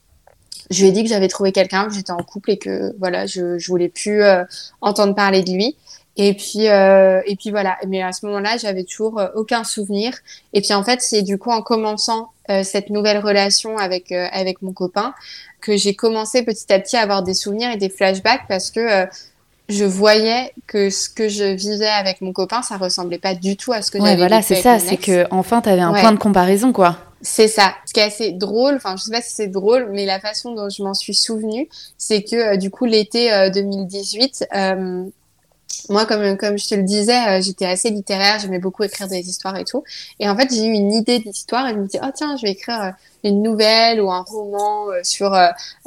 je lui ai dit que j'avais trouvé quelqu'un, que j'étais en couple et que voilà, je, je voulais plus euh, entendre parler de lui. Et puis euh, et puis voilà. Mais à ce moment-là, j'avais toujours euh, aucun souvenir. Et puis en fait, c'est du coup en commençant cette nouvelle relation avec avec mon copain que j'ai commencé petit à petit à avoir des souvenirs et des flashbacks parce que je voyais que ce que je vivais avec mon copain, ça ressemblait pas du tout à ce que ouais, j'avais voilà, c'est ça, c'est que enfin tu avais un point de comparaison quoi. C'est ça. Ce qui est assez drôle, enfin je sais pas si c'est drôle, mais la façon dont je m'en suis souvenue, c'est que euh, du coup l'été 2018, euh, euh, moi comme comme je te le disais, j'étais assez littéraire, j'aimais beaucoup écrire des histoires et tout. Et en fait j'ai eu une idée d'histoire et je me dis oh tiens je vais écrire une nouvelle ou un roman sur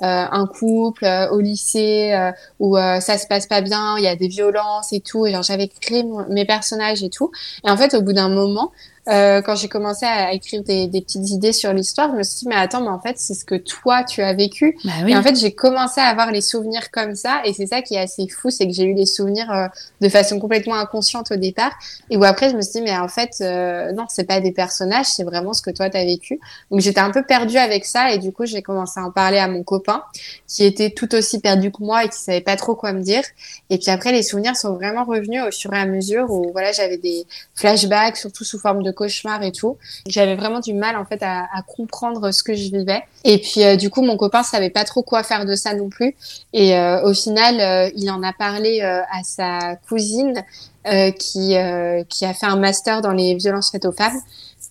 un couple au lycée où ça se passe pas bien, il y a des violences et tout. Et genre j'avais créé mes personnages et tout. Et en fait au bout d'un moment euh, quand j'ai commencé à écrire des, des petites idées sur l'histoire, je me suis dit, mais attends, mais en fait, c'est ce que toi, tu as vécu. Bah oui. Et en fait, j'ai commencé à avoir les souvenirs comme ça. Et c'est ça qui est assez fou, c'est que j'ai eu les souvenirs euh, de façon complètement inconsciente au départ. Et où après, je me suis dit, mais en fait, euh, non, c'est pas des personnages, c'est vraiment ce que toi, tu as vécu. Donc, j'étais un peu perdue avec ça et du coup j'ai commencé à en parler à mon copain qui était tout aussi perdu que moi et qui savait pas trop quoi me dire. Et puis après les souvenirs sont vraiment revenus au fur et à mesure où voilà j'avais des flashbacks surtout sous forme de cauchemars et tout. J'avais vraiment du mal en fait à, comprendre ce que je vivais. Et puis euh, du coup mon copain savait pas trop quoi faire de ça non plus. Et euh, au final euh, il en a parlé à sa cousine qui qui a fait un master dans les violences faites aux femmes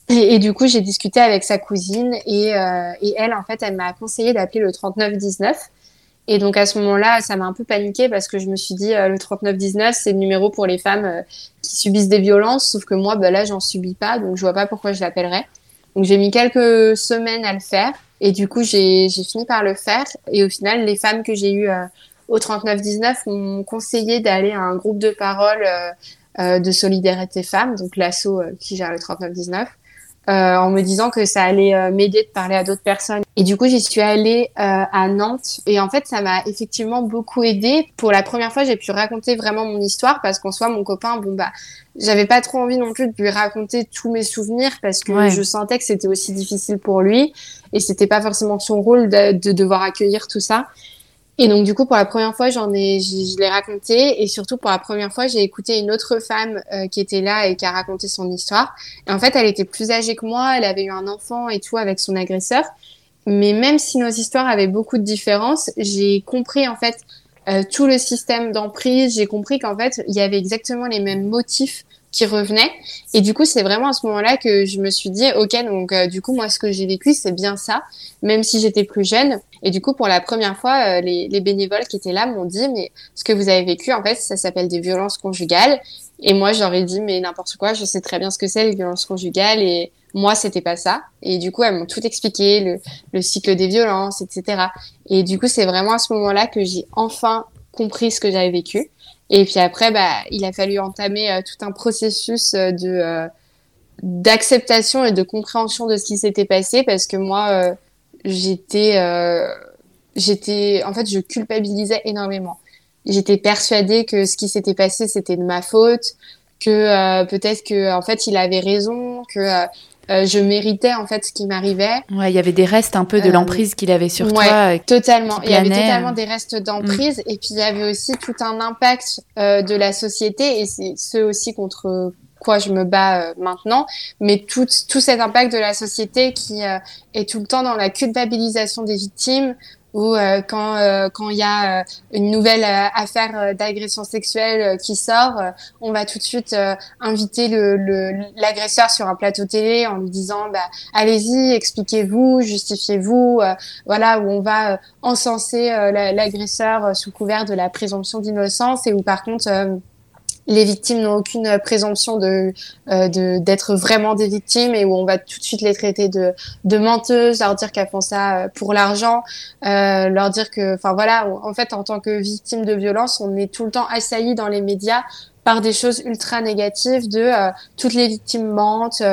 et, du coup, j'ai discuté avec sa cousine et, et elle, en fait, elle m'a conseillé d'appeler le 3919. Et donc à ce moment-là, ça m'a un peu paniqué parce que je me suis dit euh, le 3919, c'est le numéro pour les femmes euh, qui subissent des violences, sauf que moi, bah, là, j'en subis pas, donc je vois pas pourquoi je l'appellerais. Donc j'ai mis quelques semaines à le faire et du coup j'ai fini par le faire. Et au final, les femmes que j'ai eues euh, au 3919 m'ont conseillé d'aller à un groupe de parole de solidarité femmes, donc l'asso qui gère le 3919. Euh, en me disant que ça allait euh, m'aider de parler à d'autres personnes. Et du coup, j'y suis allée euh, à Nantes et en fait, ça m'a effectivement beaucoup aidé. Pour la première fois, j'ai pu raconter vraiment mon histoire parce qu'en soi, mon copain, bon bah, j'avais pas trop envie non plus de lui raconter tous mes souvenirs parce que je sentais que c'était aussi difficile pour lui et c'était pas forcément son rôle de, de devoir accueillir tout ça. Et donc du coup pour la première fois j'en ai je, l'ai raconté et surtout pour la première fois j'ai écouté une autre femme euh, qui était là et qui a raconté son histoire. Et en fait elle était plus âgée que moi, elle avait eu un enfant et tout avec son agresseur. Mais même si nos histoires avaient beaucoup de différences, j'ai compris en fait euh, tout le système d'emprise. J'ai compris qu'en fait il y avait exactement les mêmes motifs qui revenaient. Et du coup, c'est vraiment à ce moment-là que je me suis dit, ok, donc euh, du coup, moi, ce que j'ai vécu, c'est bien ça, même si j'étais plus jeune. Et du coup, pour la première fois, euh, les, les, bénévoles qui étaient là m'ont dit, mais ce que vous avez vécu, en fait, ça s'appelle des violences conjugales. Et moi, j'aurais dit, mais n'importe quoi, je sais très bien ce que c'est, les violences conjugales. Et moi, c'était pas ça. Et du coup, elles m'ont tout expliqué, le cycle des violences, etc. Et du coup, c'est vraiment à ce moment-là que j'ai enfin compris ce que j'avais vécu. Et puis après, bah, il a fallu entamer euh, tout un processus euh, de d'acceptation et de compréhension de ce qui s'était passé parce que moi, j'étais, euh, j'étais, en fait, je culpabilisais énormément. J'étais persuadée que ce qui s'était passé, c'était de ma faute, que euh, peut-être que, en fait, il avait raison, que euh, je méritais en fait ce qui m'arrivait. Ouais, il y avait des restes un peu de l'emprise qu'il avait sur ouais, toi. Totalement. Il y avait totalement des restes d'emprise mm. et puis il y avait aussi tout un impact de la société et c'est ce aussi contre quoi je me bats euh, maintenant, mais tout, tout cet impact de la société qui euh, est tout le temps dans la culpabilisation des victimes, ou euh, quand quand il y a une nouvelle affaire d'agression sexuelle qui sort, on va tout de suite inviter le l'agresseur sur un plateau télé en lui disant bah allez-y, expliquez-vous, justifiez-vous, voilà où on va encenser l'agresseur sous couvert de la présomption d'innocence et où par contre les victimes n'ont aucune présomption de euh, d'être vraiment des victimes et où on va tout de suite les traiter de de menteuses, leur dire qu'elles font ça euh, pour l'argent, euh, leur dire que, enfin voilà, en fait en tant que victime de violence, on est tout le temps assailli dans les médias par des choses ultra négatives de euh, toutes les victimes mentent,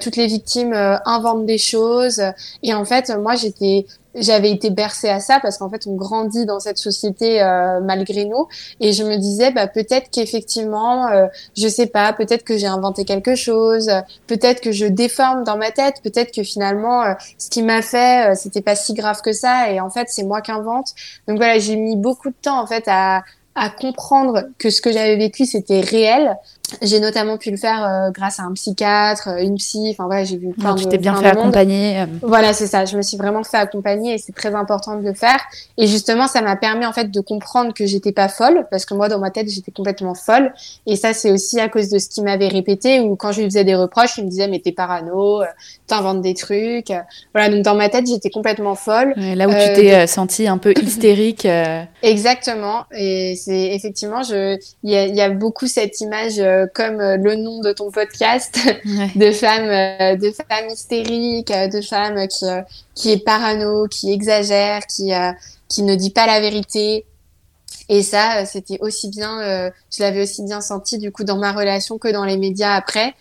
toutes les victimes inventent des choses. Et en fait moi j'étais j'avais été bercée à ça parce qu'en fait on grandit dans cette société euh, malgré nous. Et je me disais bah peut-être qu'effectivement euh, je sais pas peut-être que j'ai inventé quelque chose peut-être que je déforme dans ma tête peut-être que finalement euh, ce qui m'a fait euh, c'était pas si grave que ça. Et en fait c'est moi qui invente. Donc voilà j'ai mis beaucoup de temps en fait à à comprendre que ce que j'avais vécu c'était réel j'ai notamment pu le faire euh, grâce à un psychiatre, euh, une psy. Enfin voilà, j'ai vu plein de. Tu t'es bien fait accompagner. Euh. Voilà, c'est ça. Je me suis vraiment fait accompagner et c'est très important de le faire. Et justement, ça m'a permis en fait de comprendre que j'étais pas folle parce que moi dans ma tête j'étais complètement folle. Et ça c'est aussi à cause de ce qu'il m'avait répété ou quand je lui faisais des reproches, il me disait mais t'es parano, t'inventes des trucs. Voilà, donc dans ma tête j'étais complètement folle. là où tu t'es sentie un peu hystérique. Exactement. Et c'est effectivement, je, il y a, y a beaucoup cette image euh, comme euh, le nom de ton podcast, de femmes, euh, de femmes hystériques, de femmes qui, qui est parano, qui exagère, qui, qui ne dit pas la vérité. Et ça, c'était aussi bien, je l'avais aussi bien senti du coup dans ma relation que dans les médias après.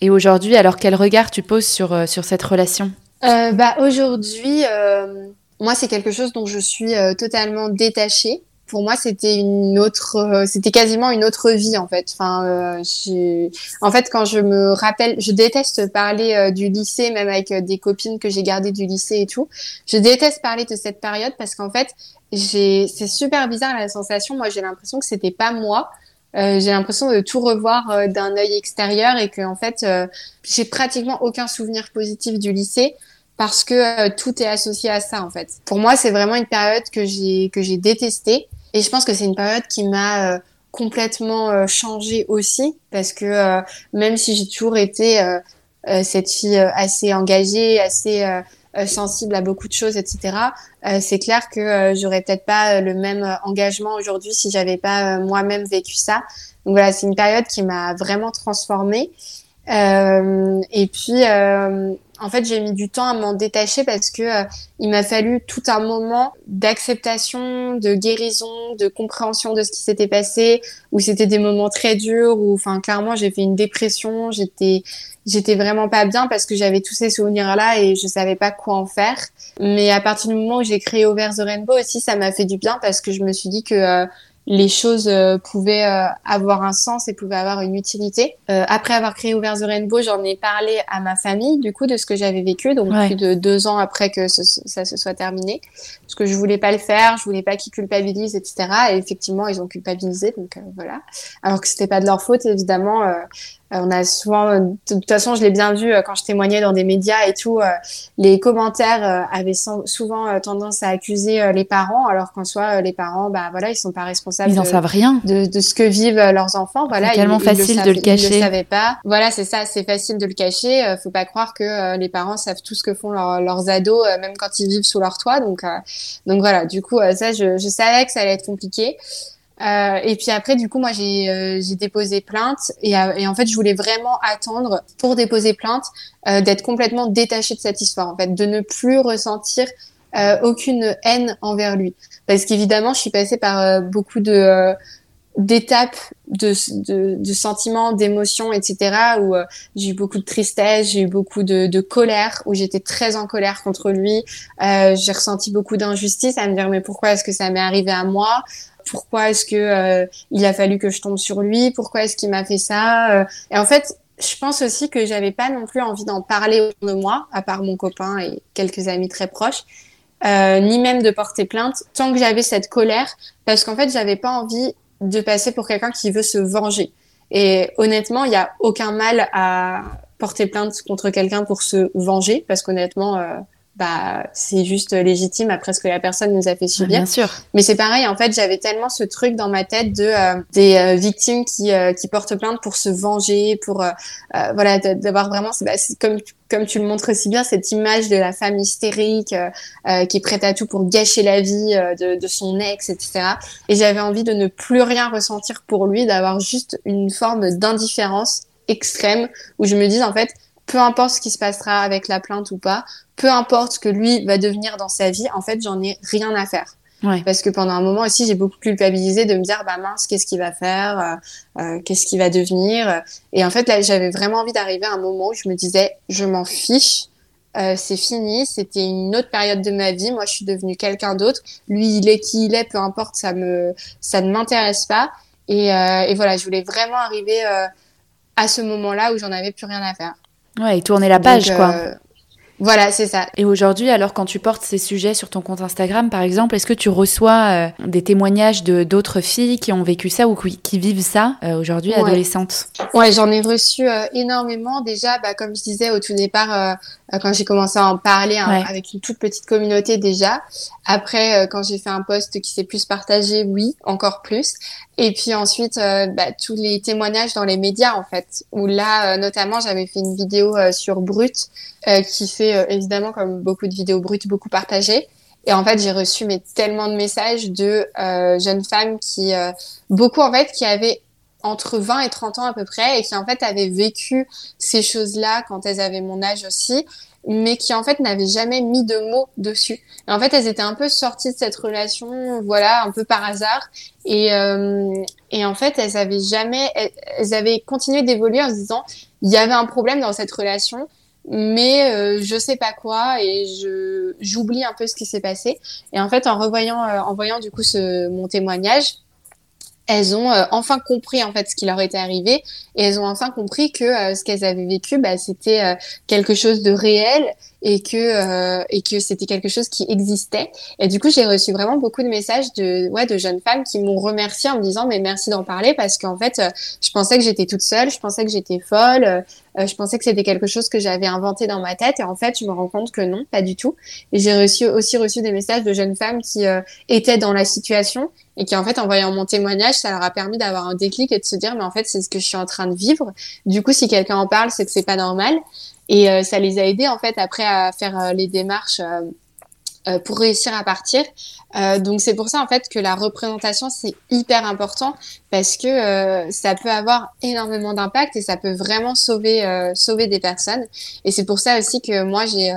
Et aujourd'hui, alors quel regard tu poses sur, sur cette relation? Bah, Aujourd'hui, moi, c'est quelque chose dont je suis totalement détachée. Pour moi, c'était une autre, c'était quasiment une autre vie en fait. Enfin, en fait, quand je me rappelle, je déteste parler du lycée, même avec des copines que j'ai gardées du lycée et tout. Je déteste parler de cette période parce qu'en fait, c'est super bizarre la sensation. Moi, j'ai l'impression que c'était pas moi. Euh, j'ai l'impression de tout revoir euh, d'un œil extérieur et que en fait euh, j'ai pratiquement aucun souvenir positif du lycée parce que tout est associé à ça en fait. Pour moi, c'est vraiment une période que j'ai que j'ai détestée et je pense que c'est une période qui m'a complètement changé aussi parce que même si j'ai toujours été cette fille assez engagée, assez euh, sensible à beaucoup de choses, etc. Euh, c'est clair que euh, j'aurais peut-être pas le même engagement aujourd'hui si j'avais pas moi-même vécu ça. Donc voilà, c'est une période qui m'a vraiment transformée. et puis, en fait, j'ai mis du temps à m'en détacher parce que il m'a fallu tout un moment d'acceptation, de guérison, de compréhension de ce qui s'était passé, où c'était des moments très durs, où, enfin, clairement, j'ai fait une dépression, j'étais, j'étais vraiment pas bien parce que j'avais tous ces souvenirs-là et je savais pas quoi en faire. Mais à partir du moment où j'ai créé Over the Rainbow aussi, ça m'a fait du bien parce que je me suis dit que euh, les choses euh, pouvaient euh, avoir un sens et pouvaient avoir une utilité. Euh, après avoir créé Over the Rainbow, j'en ai parlé à ma famille, du coup, de ce que j'avais vécu, donc plus de deux ans après que ça se soit terminé. Parce que je voulais pas le faire, je voulais pas qu'ils culpabilisent, etc. Et effectivement, ils ont culpabilisé, donc voilà. Alors que c'était pas de leur faute, évidemment. on a souvent, de toute façon, je l'ai bien vu quand je témoignais dans des médias et tout, les commentaires avaient souvent tendance à accuser les parents, alors qu'en soi, les parents, bah voilà, ils sont pas responsables ils n'en savent rien de, de, ce que vivent euh, leurs enfants. Voilà, c'est tellement facile de le cacher. Ils le savaient pas. Voilà, c'est ça, c'est facile de le cacher. Euh, faut pas croire que euh, les parents savent tout ce que font leurs ados, même quand ils vivent sous leur toit. Donc, donc voilà. Du coup, ça, je, je, savais que ça allait être compliqué. Euh, et puis après, du coup, moi, j'ai déposé plainte et, et, en fait, je voulais vraiment attendre pour déposer plainte d'être complètement détachée de cette histoire, en fait, de ne plus ressentir euh, aucune haine envers lui. Parce qu'évidemment, je suis passée par euh, beaucoup de euh, d'étapes, de, de, de, sentiments, d'émotions, etc. Où j'ai eu beaucoup de tristesse, j'ai eu beaucoup de, de colère, où j'étais très en colère contre lui. j'ai ressenti beaucoup d'injustice à me dire mais pourquoi est-ce que ça m'est arrivé à moi? Pourquoi est-ce que il a fallu que je tombe sur lui? Pourquoi est-ce qu'il m'a fait ça? Et en fait, je pense aussi que j'avais pas non plus envie d'en parler autour de moi, à part mon copain et quelques amis très proches. Euh, ni même de porter plainte, tant que j'avais cette colère, parce qu'en fait, j'avais pas envie de passer pour quelqu'un qui veut se venger. Et honnêtement, il n'y a aucun mal à porter plainte contre quelqu'un pour se venger, parce qu'honnêtement, euh, bah c'est juste légitime après ce que la personne nous a fait subir. Bien sûr. Mais c'est pareil, en fait, j'avais tellement ce truc dans ma tête de euh, des euh, victimes qui euh, qui portent plainte pour se venger, pour voilà d'avoir vraiment bah, comme comme tu le montres si bien cette image de la femme hystérique qui est prête à tout pour gâcher la vie de, de son ex, etc. Et j'avais envie de ne plus rien ressentir pour lui, d'avoir juste une forme d'indifférence extrême où je me dis en fait peu importe ce qui se passera avec la plainte ou pas, peu importe ce que lui va devenir dans sa vie, en fait, j'en ai rien à faire. Parce que pendant un moment aussi, j'ai beaucoup culpabilisé de me dire, bah mince, qu'est-ce qu'il va faire, euh, euh qu'est-ce qu'il va devenir. Et en fait, là, j'avais vraiment envie d'arriver à un moment où je me disais, je m'en fiche, euh, c'est fini, c'était une autre période de ma vie. Moi, je suis devenue quelqu'un d'autre. Lui, il est qui il est, peu importe, ça me, ça ne m'intéresse pas. Et, euh, et, voilà, je voulais vraiment arriver euh, à ce moment-là où j'en avais plus rien à faire. Ouais, et tourner la page, quoi. Euh, voilà, c'est ça. Et aujourd'hui, alors quand tu portes ces sujets sur ton compte Instagram, par exemple, est-ce que tu reçois euh, des témoignages de d'autres filles qui ont vécu ça ou qui, vivent ça euh, aujourd'hui, adolescentes? Ouais, j'en ai reçu énormément. Déjà, bah, comme je disais au tout départ, quand j'ai commencé à en parler hein, avec une toute petite communauté déjà. Après, quand j'ai fait un post qui s'est plus partagé, oui, encore plus. Et puis ensuite, euh, bah, tous les témoignages dans les médias, en fait, où là, euh, notamment, j'avais fait une vidéo euh, sur Brut, qui fait évidemment, comme beaucoup de vidéos brutes, beaucoup partagées. Et en fait, j'ai reçu mais, tellement de messages de jeunes femmes qui, beaucoup en fait, qui avaient entre 20 et 30 ans à peu près, et qui en fait avaient vécu ces choses-là quand elles avaient mon âge aussi, mais qui en fait n'avaient jamais mis de mots dessus. En fait, elles étaient un peu sorties de cette relation, voilà, un peu par hasard. Et, euh, et en fait, elles avaient jamais, elles, avaient continué d'évoluer en se disant, il y avait un problème dans cette relation, mais euh, je sais pas quoi et je j'oublie un peu ce qui s'est passé. Et en fait, en revoyant, euh, en voyant du coup ce, mon témoignage, elles ont euh, enfin compris en fait ce qui leur était arrivé. Et elles ont enfin compris que euh, ce qu'elles avaient vécu bah, c'était euh, quelque chose de réel et que et que c'était quelque chose qui existait. Et du coup j'ai reçu vraiment beaucoup de messages de ouais de jeunes femmes qui m'ont remercié en me disant mais merci d'en parler parce qu'en fait je pensais que j'étais toute seule je pensais que j'étais folle je pensais que c'était quelque chose que j'avais inventé dans ma tête. Et en fait je me rends compte que non pas du tout. Et j'ai reçu aussi reçu des messages de jeunes femmes qui étaient dans la situation et qui en fait en voyant mon témoignage ça leur a permis d'avoir un déclic et de se dire mais en fait c'est ce que je suis en train de vivre. Du coup si quelqu'un en parle c'est que c'est pas normal et euh, ça les a aidés en fait après à faire euh, les démarches euh, pour réussir à partir. Donc c'est pour ça en fait que la représentation c'est hyper important parce que ça peut avoir énormément d'impact et ça peut vraiment sauver sauver des personnes. Et c'est pour ça aussi que moi j'ai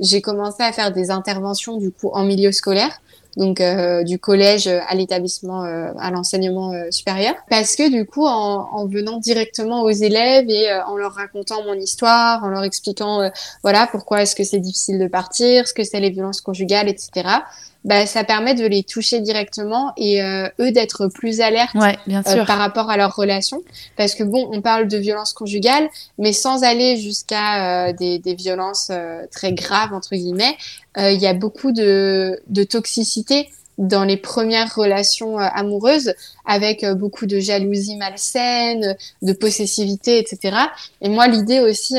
j'ai commencé à faire des interventions du coup en milieu scolaire donc euh, du collège à l'établissement, euh, à l'enseignement euh, supérieur. Parce que du coup, en, en, venant directement aux élèves et en leur racontant mon histoire, en leur expliquant voilà pourquoi est-ce que c'est difficile de partir, ce que c'est les violences conjugales, etc bah, ça permet de les toucher directement et euh, eux d'être plus alertes euh, par rapport à leur relation. Parce que bon, on parle de violence conjugale, mais sans aller jusqu'à euh, des, des, violences très graves, entre guillemets, il y a beaucoup de, de toxicité dans les premières relations amoureuses, avec beaucoup de jalousie malsaine, de possessivité, etc. Et moi, l'idée aussi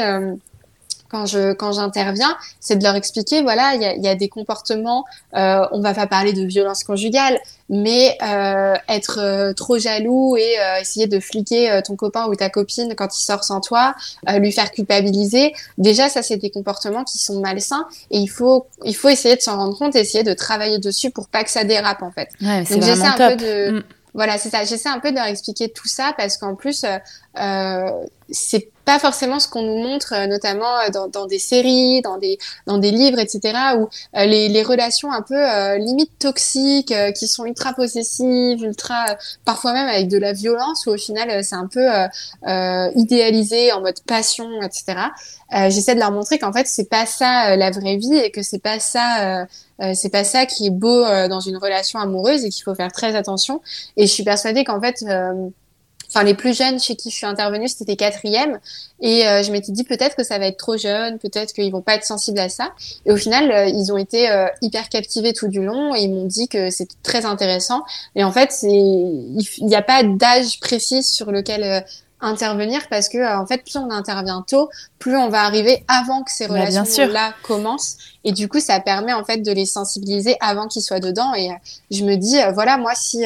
quand je quand j'interviens, c'est de leur expliquer voilà il y a, y a, des comportements, euh, on va pas parler de violence conjugale, mais euh, être euh, trop jaloux et euh, essayer de fliquer ton copain ou ta copine quand il sort sans toi, lui faire culpabiliser. Déjà ça c'est des comportements qui sont malsains et il faut il faut essayer de s'en rendre compte, essayer de travailler dessus pour pas que ça dérape en fait. Ouais, Donc j'essaie un peu de mm. voilà c'est ça j'essaie un peu de leur expliquer tout ça parce qu'en plus c'est pas forcément ce qu'on nous montre, euh, notamment euh, dans, dans, des séries, dans des, dans des livres, etc., où euh, les, les, relations un peu euh, limite toxiques, qui sont ultra possessives, ultra, parfois même avec de la violence, où au final c'est un peu idéalisé en mode passion, etc. J'essaie de leur montrer qu'en fait c'est pas ça la vraie vie et que c'est pas ça, c'est pas ça qui est beau dans une relation amoureuse et qu'il faut faire très attention. Et je suis persuadée qu'en fait enfin les plus jeunes chez qui je suis intervenue, c'était quatrième. Et euh, je m'étais dit peut-être que ça va être trop jeune, peut-être qu'ils vont pas être sensibles à ça. Et au final, euh, ils ont été euh, hyper captivés tout du long et ils m'ont dit que c'était très intéressant. Et en fait, il n'y a pas d'âge précis sur lequel intervenir parce que en fait plus on intervient tôt plus on va arriver avant que ces bah, relations là commencent et du coup ça permet en fait de les sensibiliser avant qu'ils soient dedans et je me dis voilà moi si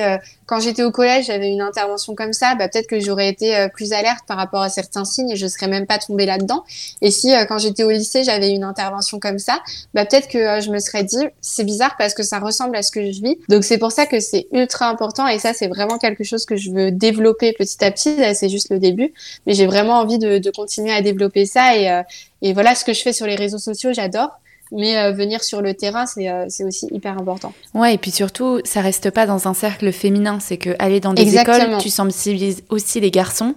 quand j'étais au collège, j'avais une intervention comme ça, bah, peut-être que j'aurais été euh, plus alerte par rapport à certains signes et je serais même pas tombée là-dedans. Et si euh, quand j'étais au lycée, j'avais une intervention comme ça, bah, peut-être que euh, je me serais dit, c'est bizarre parce que ça ressemble à ce que je vis. Donc c'est pour ça que c'est ultra important et ça, c'est vraiment quelque chose que je veux développer petit à petit. C'est juste le début, mais j'ai vraiment envie de, de, continuer à développer ça et, et voilà ce que je fais sur les réseaux sociaux, j'adore mais euh, venir sur le terrain, euh, c'est aussi hyper important. Ouais, et puis surtout, ça reste pas dans un cercle féminin, c'est que aller dans des écoles, tu sensibilises aussi les garçons.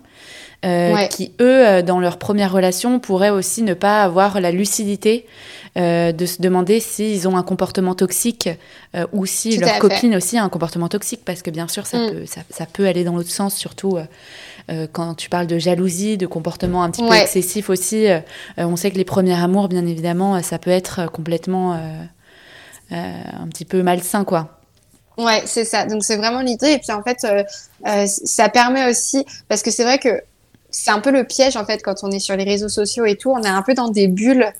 Euh, qui eux, dans leur première relation, pourraient aussi ne pas avoir la lucidité de se demander s'ils ont un comportement toxique ou si leur copine aussi a un comportement toxique, parce que bien sûr, ça, mm. peut, ça, ça, peut aller dans l'autre sens, surtout euh, quand tu parles de jalousie, de comportement un petit peu excessif aussi, euh, euh, on sait que les premiers amours, bien évidemment, ça peut être complètement un petit peu malsain, quoi. Ouais, c'est ça. Donc c'est vraiment l'idée. Et puis en fait, ça permet aussi, parce que c'est vrai que c'est un peu le piège en fait quand on est sur les réseaux sociaux et tout, on est un peu dans des bulles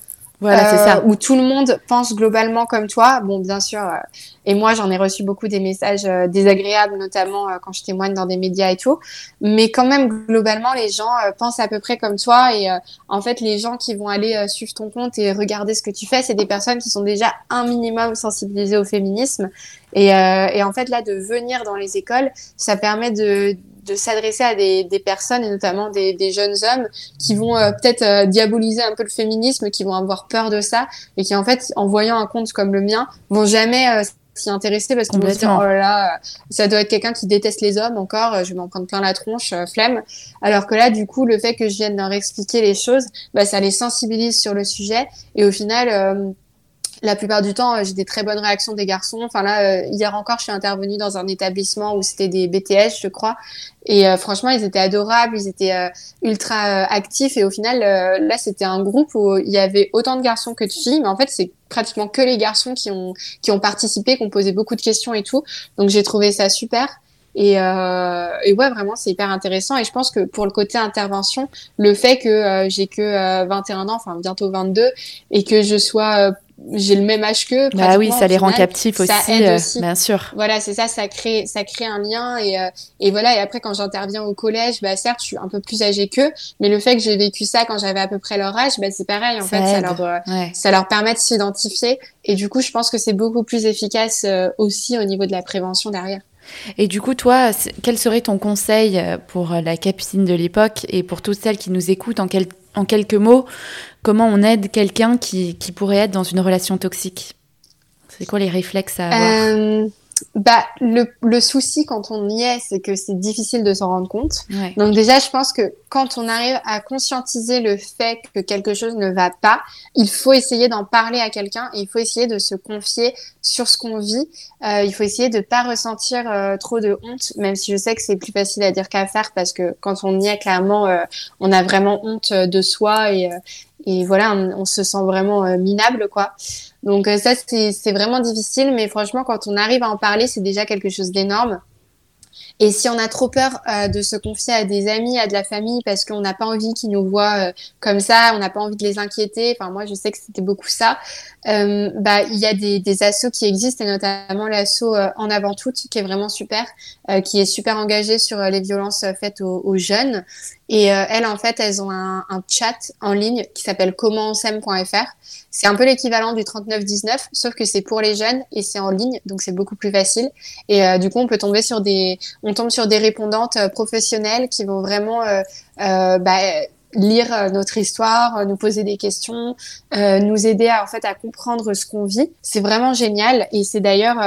voilà, c'est ça. Euh, où tout le monde pense globalement comme toi. Bon, bien sûr. Euh, et moi, j'en ai reçu beaucoup des messages euh, désagréables, notamment quand je témoigne dans des médias et tout. Mais quand même, globalement, les gens pensent à peu près comme toi. Et en fait, les gens qui vont aller suivre ton compte et regarder ce que tu fais, c'est des personnes qui sont déjà un minimum sensibilisées au féminisme. Et, et en fait, là, de venir dans les écoles, ça permet de de s'adresser à des, des, personnes et notamment des, des jeunes hommes qui vont euh, peut-être euh, diaboliser un peu le féminisme, qui vont avoir peur de ça et qui en fait, en voyant un compte comme le mien, vont jamais euh, s'y intéresser parce qu'on se dit, oh là là, ça doit être quelqu'un qui déteste les hommes encore, je vais m'en prendre plein la tronche, flemme. Alors que là, du coup, le fait que je vienne leur expliquer les choses, bah, ça les sensibilise sur le sujet. Et au final, la plupart du temps, j'ai des très bonnes réactions des garçons. Enfin là, hier encore, je suis intervenue dans un établissement où c'était des BTS, je crois, et euh, franchement, ils étaient adorables, ils étaient euh, ultra euh, actifs. Et au final, là, c'était un groupe où il y avait autant de garçons que de filles. Mais en fait, c'est pratiquement que les garçons qui ont, qui ont participé, qui ont posé beaucoup de questions et tout. Donc, j'ai trouvé ça super. Euh, et ouais, vraiment, c'est hyper intéressant. Et je pense que pour le côté intervention, le fait que j'ai que 21 ans, enfin bientôt 22, et que je sois j'ai le même âge qu'eux. Bah oui, ça les rend captifs aussi, euh, aussi, bien sûr. Voilà, c'est ça, ça crée, ça crée un lien et, euh, et voilà. Et après, quand j'interviens au collège, bah certes, je suis un peu plus âgée qu'eux, mais le fait que j'ai vécu ça quand j'avais à peu près leur âge, bah c'est pareil. En fait, ça leur, euh, ça leur permet de s'identifier et du coup, je pense que c'est beaucoup plus efficace aussi au niveau de la prévention derrière. Et du coup, toi, quel serait ton conseil pour la capucine de l'époque et pour toutes celles qui nous écoutent en, en quelques mots comment on aide quelqu'un qui, qui, pourrait être dans une relation toxique? C'est quoi les réflexes à avoir? Euh, bah, le, le, souci quand on y est, c'est que c'est difficile de s'en rendre compte. Donc déjà, je pense que quand on arrive à conscientiser le fait que quelque chose ne va pas, il faut essayer d'en parler à quelqu'un et il faut essayer de se confier sur ce qu'on vit. Euh, il faut essayer de pas ressentir euh, trop de honte, même si je sais que c'est plus facile à dire qu'à faire parce que quand on y est, clairement, euh, on a vraiment honte de soi et, et voilà, on, se sent vraiment minable, quoi. Donc euh, ça, c'est vraiment difficile, mais franchement, quand on arrive à en parler, c'est déjà quelque chose d'énorme. Et si on a trop peur euh, de se confier à des amis, à de la famille, parce qu'on n'a pas envie qu'ils nous voient euh, comme ça, on n'a pas envie de les inquiéter. Enfin, moi, je sais que c'était beaucoup ça. Euh, bah, il y a des, des assos qui existent, et notamment l'asso En avant toutes, qui est vraiment super, qui est super engagée sur les violences faites aux jeunes. Et elles, en fait, elles ont un, chat en ligne qui s'appelle commentsem.fr. C'est un peu l'équivalent du 3919, sauf que c'est pour les jeunes et c'est en ligne, donc c'est beaucoup plus facile. Et du coup, on peut tomber sur des, on tombe sur des répondantes euh, professionnelles qui vont vraiment euh, euh, bah, lire notre histoire, nous poser des questions, nous aider à en fait à comprendre ce qu'on vit. C'est vraiment génial et c'est d'ailleurs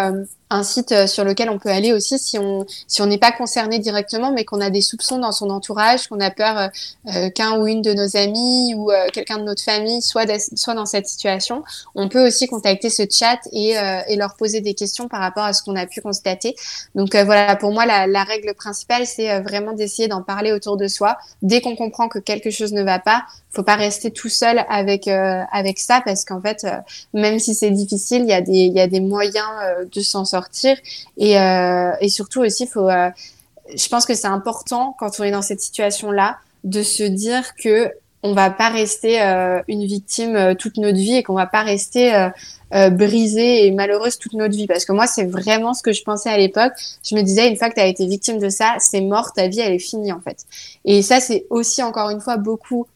un site euh, sur lequel on peut aller aussi si on si on n'est pas concerné directement mais qu'on a des soupçons dans son entourage qu'on a peur euh, euh, qu'un ou une de nos amis ou quelqu'un de notre famille soit soit dans cette situation. On peut aussi contacter ce chat et, et leur poser des questions par rapport à ce qu'on a pu constater. Donc voilà pour moi la, la règle principale c'est vraiment d'essayer d'en parler autour de soi. Dès qu'on comprend que quelque chose ne va pas faut pas rester tout seul avec avec ça parce qu'en fait même si c'est difficile il y a des il y a des moyens de s'en sortir. Et, euh, et surtout aussi, faut, euh, je pense que c'est important quand on est dans cette situation-là de se dire que on va pas rester euh, une victime toute notre vie et qu'on va pas rester euh, brisée et malheureuse toute notre vie. Parce que moi, c'est vraiment ce que je pensais à l'époque. Je me disais, une fois que tu as été victime de ça, c'est mort, ta vie, elle est finie en fait. Et ça, c'est aussi encore une fois beaucoup euh,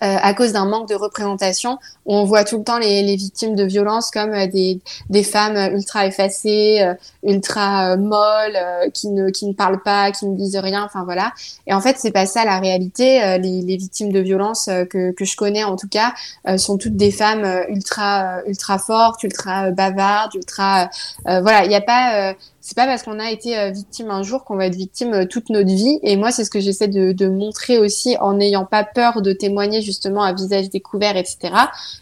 à cause d'un manque de représentation. On voit tout le temps les, les victimes de violences comme euh, des, des femmes ultra effacées, euh, ultra molles, qui ne qui ne parlent pas, qui ne disent rien. Enfin voilà. Et en fait, c'est pas ça la réalité. Les, les, victimes de violences que, que je connais en tout cas sont toutes des femmes ultra ultra fortes, ultra bavardes, ultra voilà. Il n'y a pas c'est pas parce qu'on a été euh, victime un jour qu'on va être victime euh, toute notre vie. Et moi, c'est ce que j'essaie de, montrer aussi en n'ayant pas peur de témoigner justement à visage découvert, etc.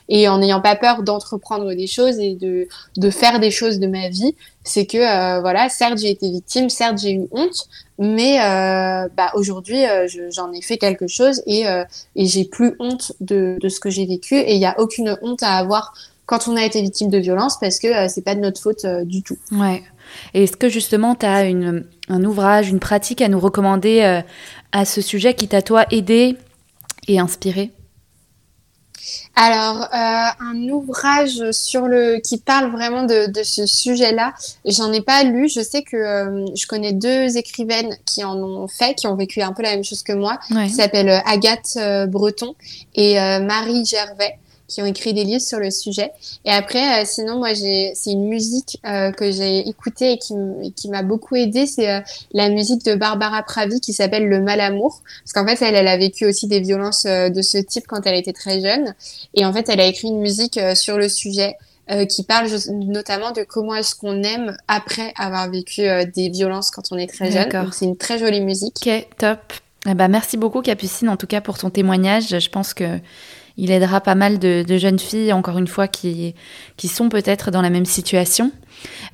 Et en n'ayant pas peur d'entreprendre des choses et de, faire des choses de ma vie. C'est que, euh, voilà, certes, j'ai été victime, certes, j'ai eu honte, mais euh, bah, aujourd'hui, j'en ai fait quelque chose et, j'ai plus honte de, ce que j'ai vécu. Et il n'y a aucune honte à avoir quand on a été victime de violence parce que c'est pas de notre faute du tout. Ouais. Est-ce que justement tu as un ouvrage, une pratique à nous recommander euh, à ce sujet qui t'a toi aidé et inspiré? Alors, euh, un ouvrage sur le qui parle vraiment de, ce sujet-là, j'en ai pas lu. Je sais que euh, je connais deux écrivaines qui en ont fait, qui ont vécu un peu la même chose que moi, qui s'appellent Agathe Breton et Marie Gervais qui ont écrit des livres sur le sujet. Et après, euh, sinon, moi, j'ai, c'est une musique euh, que j'ai écoutée et qui, qui m'a beaucoup aidée. C'est euh, la musique de Barbara Pravi qui s'appelle Le Mal Amour. Parce qu'en fait, elle, elle a vécu aussi des violences de ce type quand elle était très jeune. Et en fait, elle a écrit une musique sur le sujet. qui parle notamment de comment est-ce qu'on aime après avoir vécu des violences quand on est très jeune. C'est une très jolie musique. Ok, top. Eh ben, merci beaucoup Capucine en tout cas pour ton témoignage. Je pense que il aidera pas mal de, jeunes filles, encore une fois, qui, qui sont peut-être dans la même situation.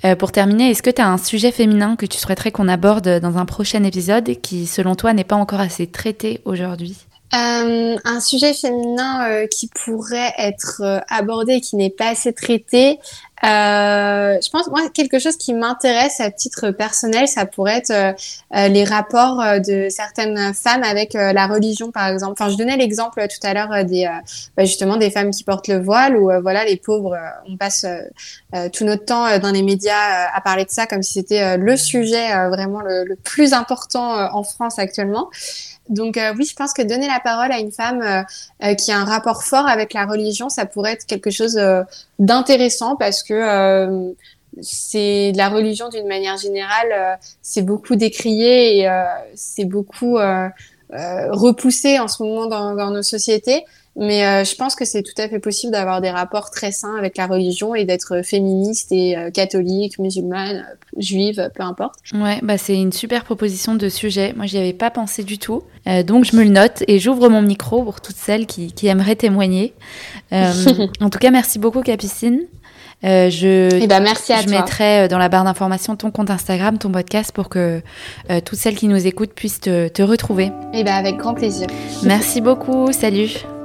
Euh, pour terminer, est-ce que tu as un sujet féminin que tu souhaiterais qu'on aborde dans un prochain épisode qui, selon toi, n'est pas encore assez traité aujourd'hui? Euh, un sujet féminin euh, qui pourrait être euh, abordé qui n'est pas assez traité. je pense moi quelque chose qui m'intéresse à titre personnel, ça pourrait être les rapports de certaines femmes avec la religion par exemple. Enfin, je donnais l'exemple tout à l'heure des bah, justement des femmes qui portent le voile ou voilà les pauvres, on passe tout notre temps dans les médias à parler de ça comme si c'était le sujet vraiment le, plus important en France actuellement. Donc euh, oui, je pense que donner la parole à une femme euh, euh, qui a un rapport fort avec la religion, ça pourrait être quelque chose d'intéressant parce que c'est la religion d'une manière générale, c'est beaucoup décrié et c'est beaucoup repoussé en ce moment dans, dans nos sociétés. Mais euh, je pense que c'est tout à fait possible d'avoir des rapports très sains avec la religion et d'être féministe et euh, catholique, musulmane, juive, peu importe. Ouais, bah c'est une super proposition de sujet. Moi, j'y avais pas pensé du tout. Euh, donc, je me le note et j'ouvre mon micro pour toutes celles qui, qui aimeraient témoigner. en tout cas, merci beaucoup, Capucine. je eh ben, merci à je mettrai dans la barre d'information ton compte Instagram, ton podcast pour que toutes celles qui nous écoutent puissent te, te retrouver. Et eh ben, avec grand plaisir. Merci beaucoup. Salut.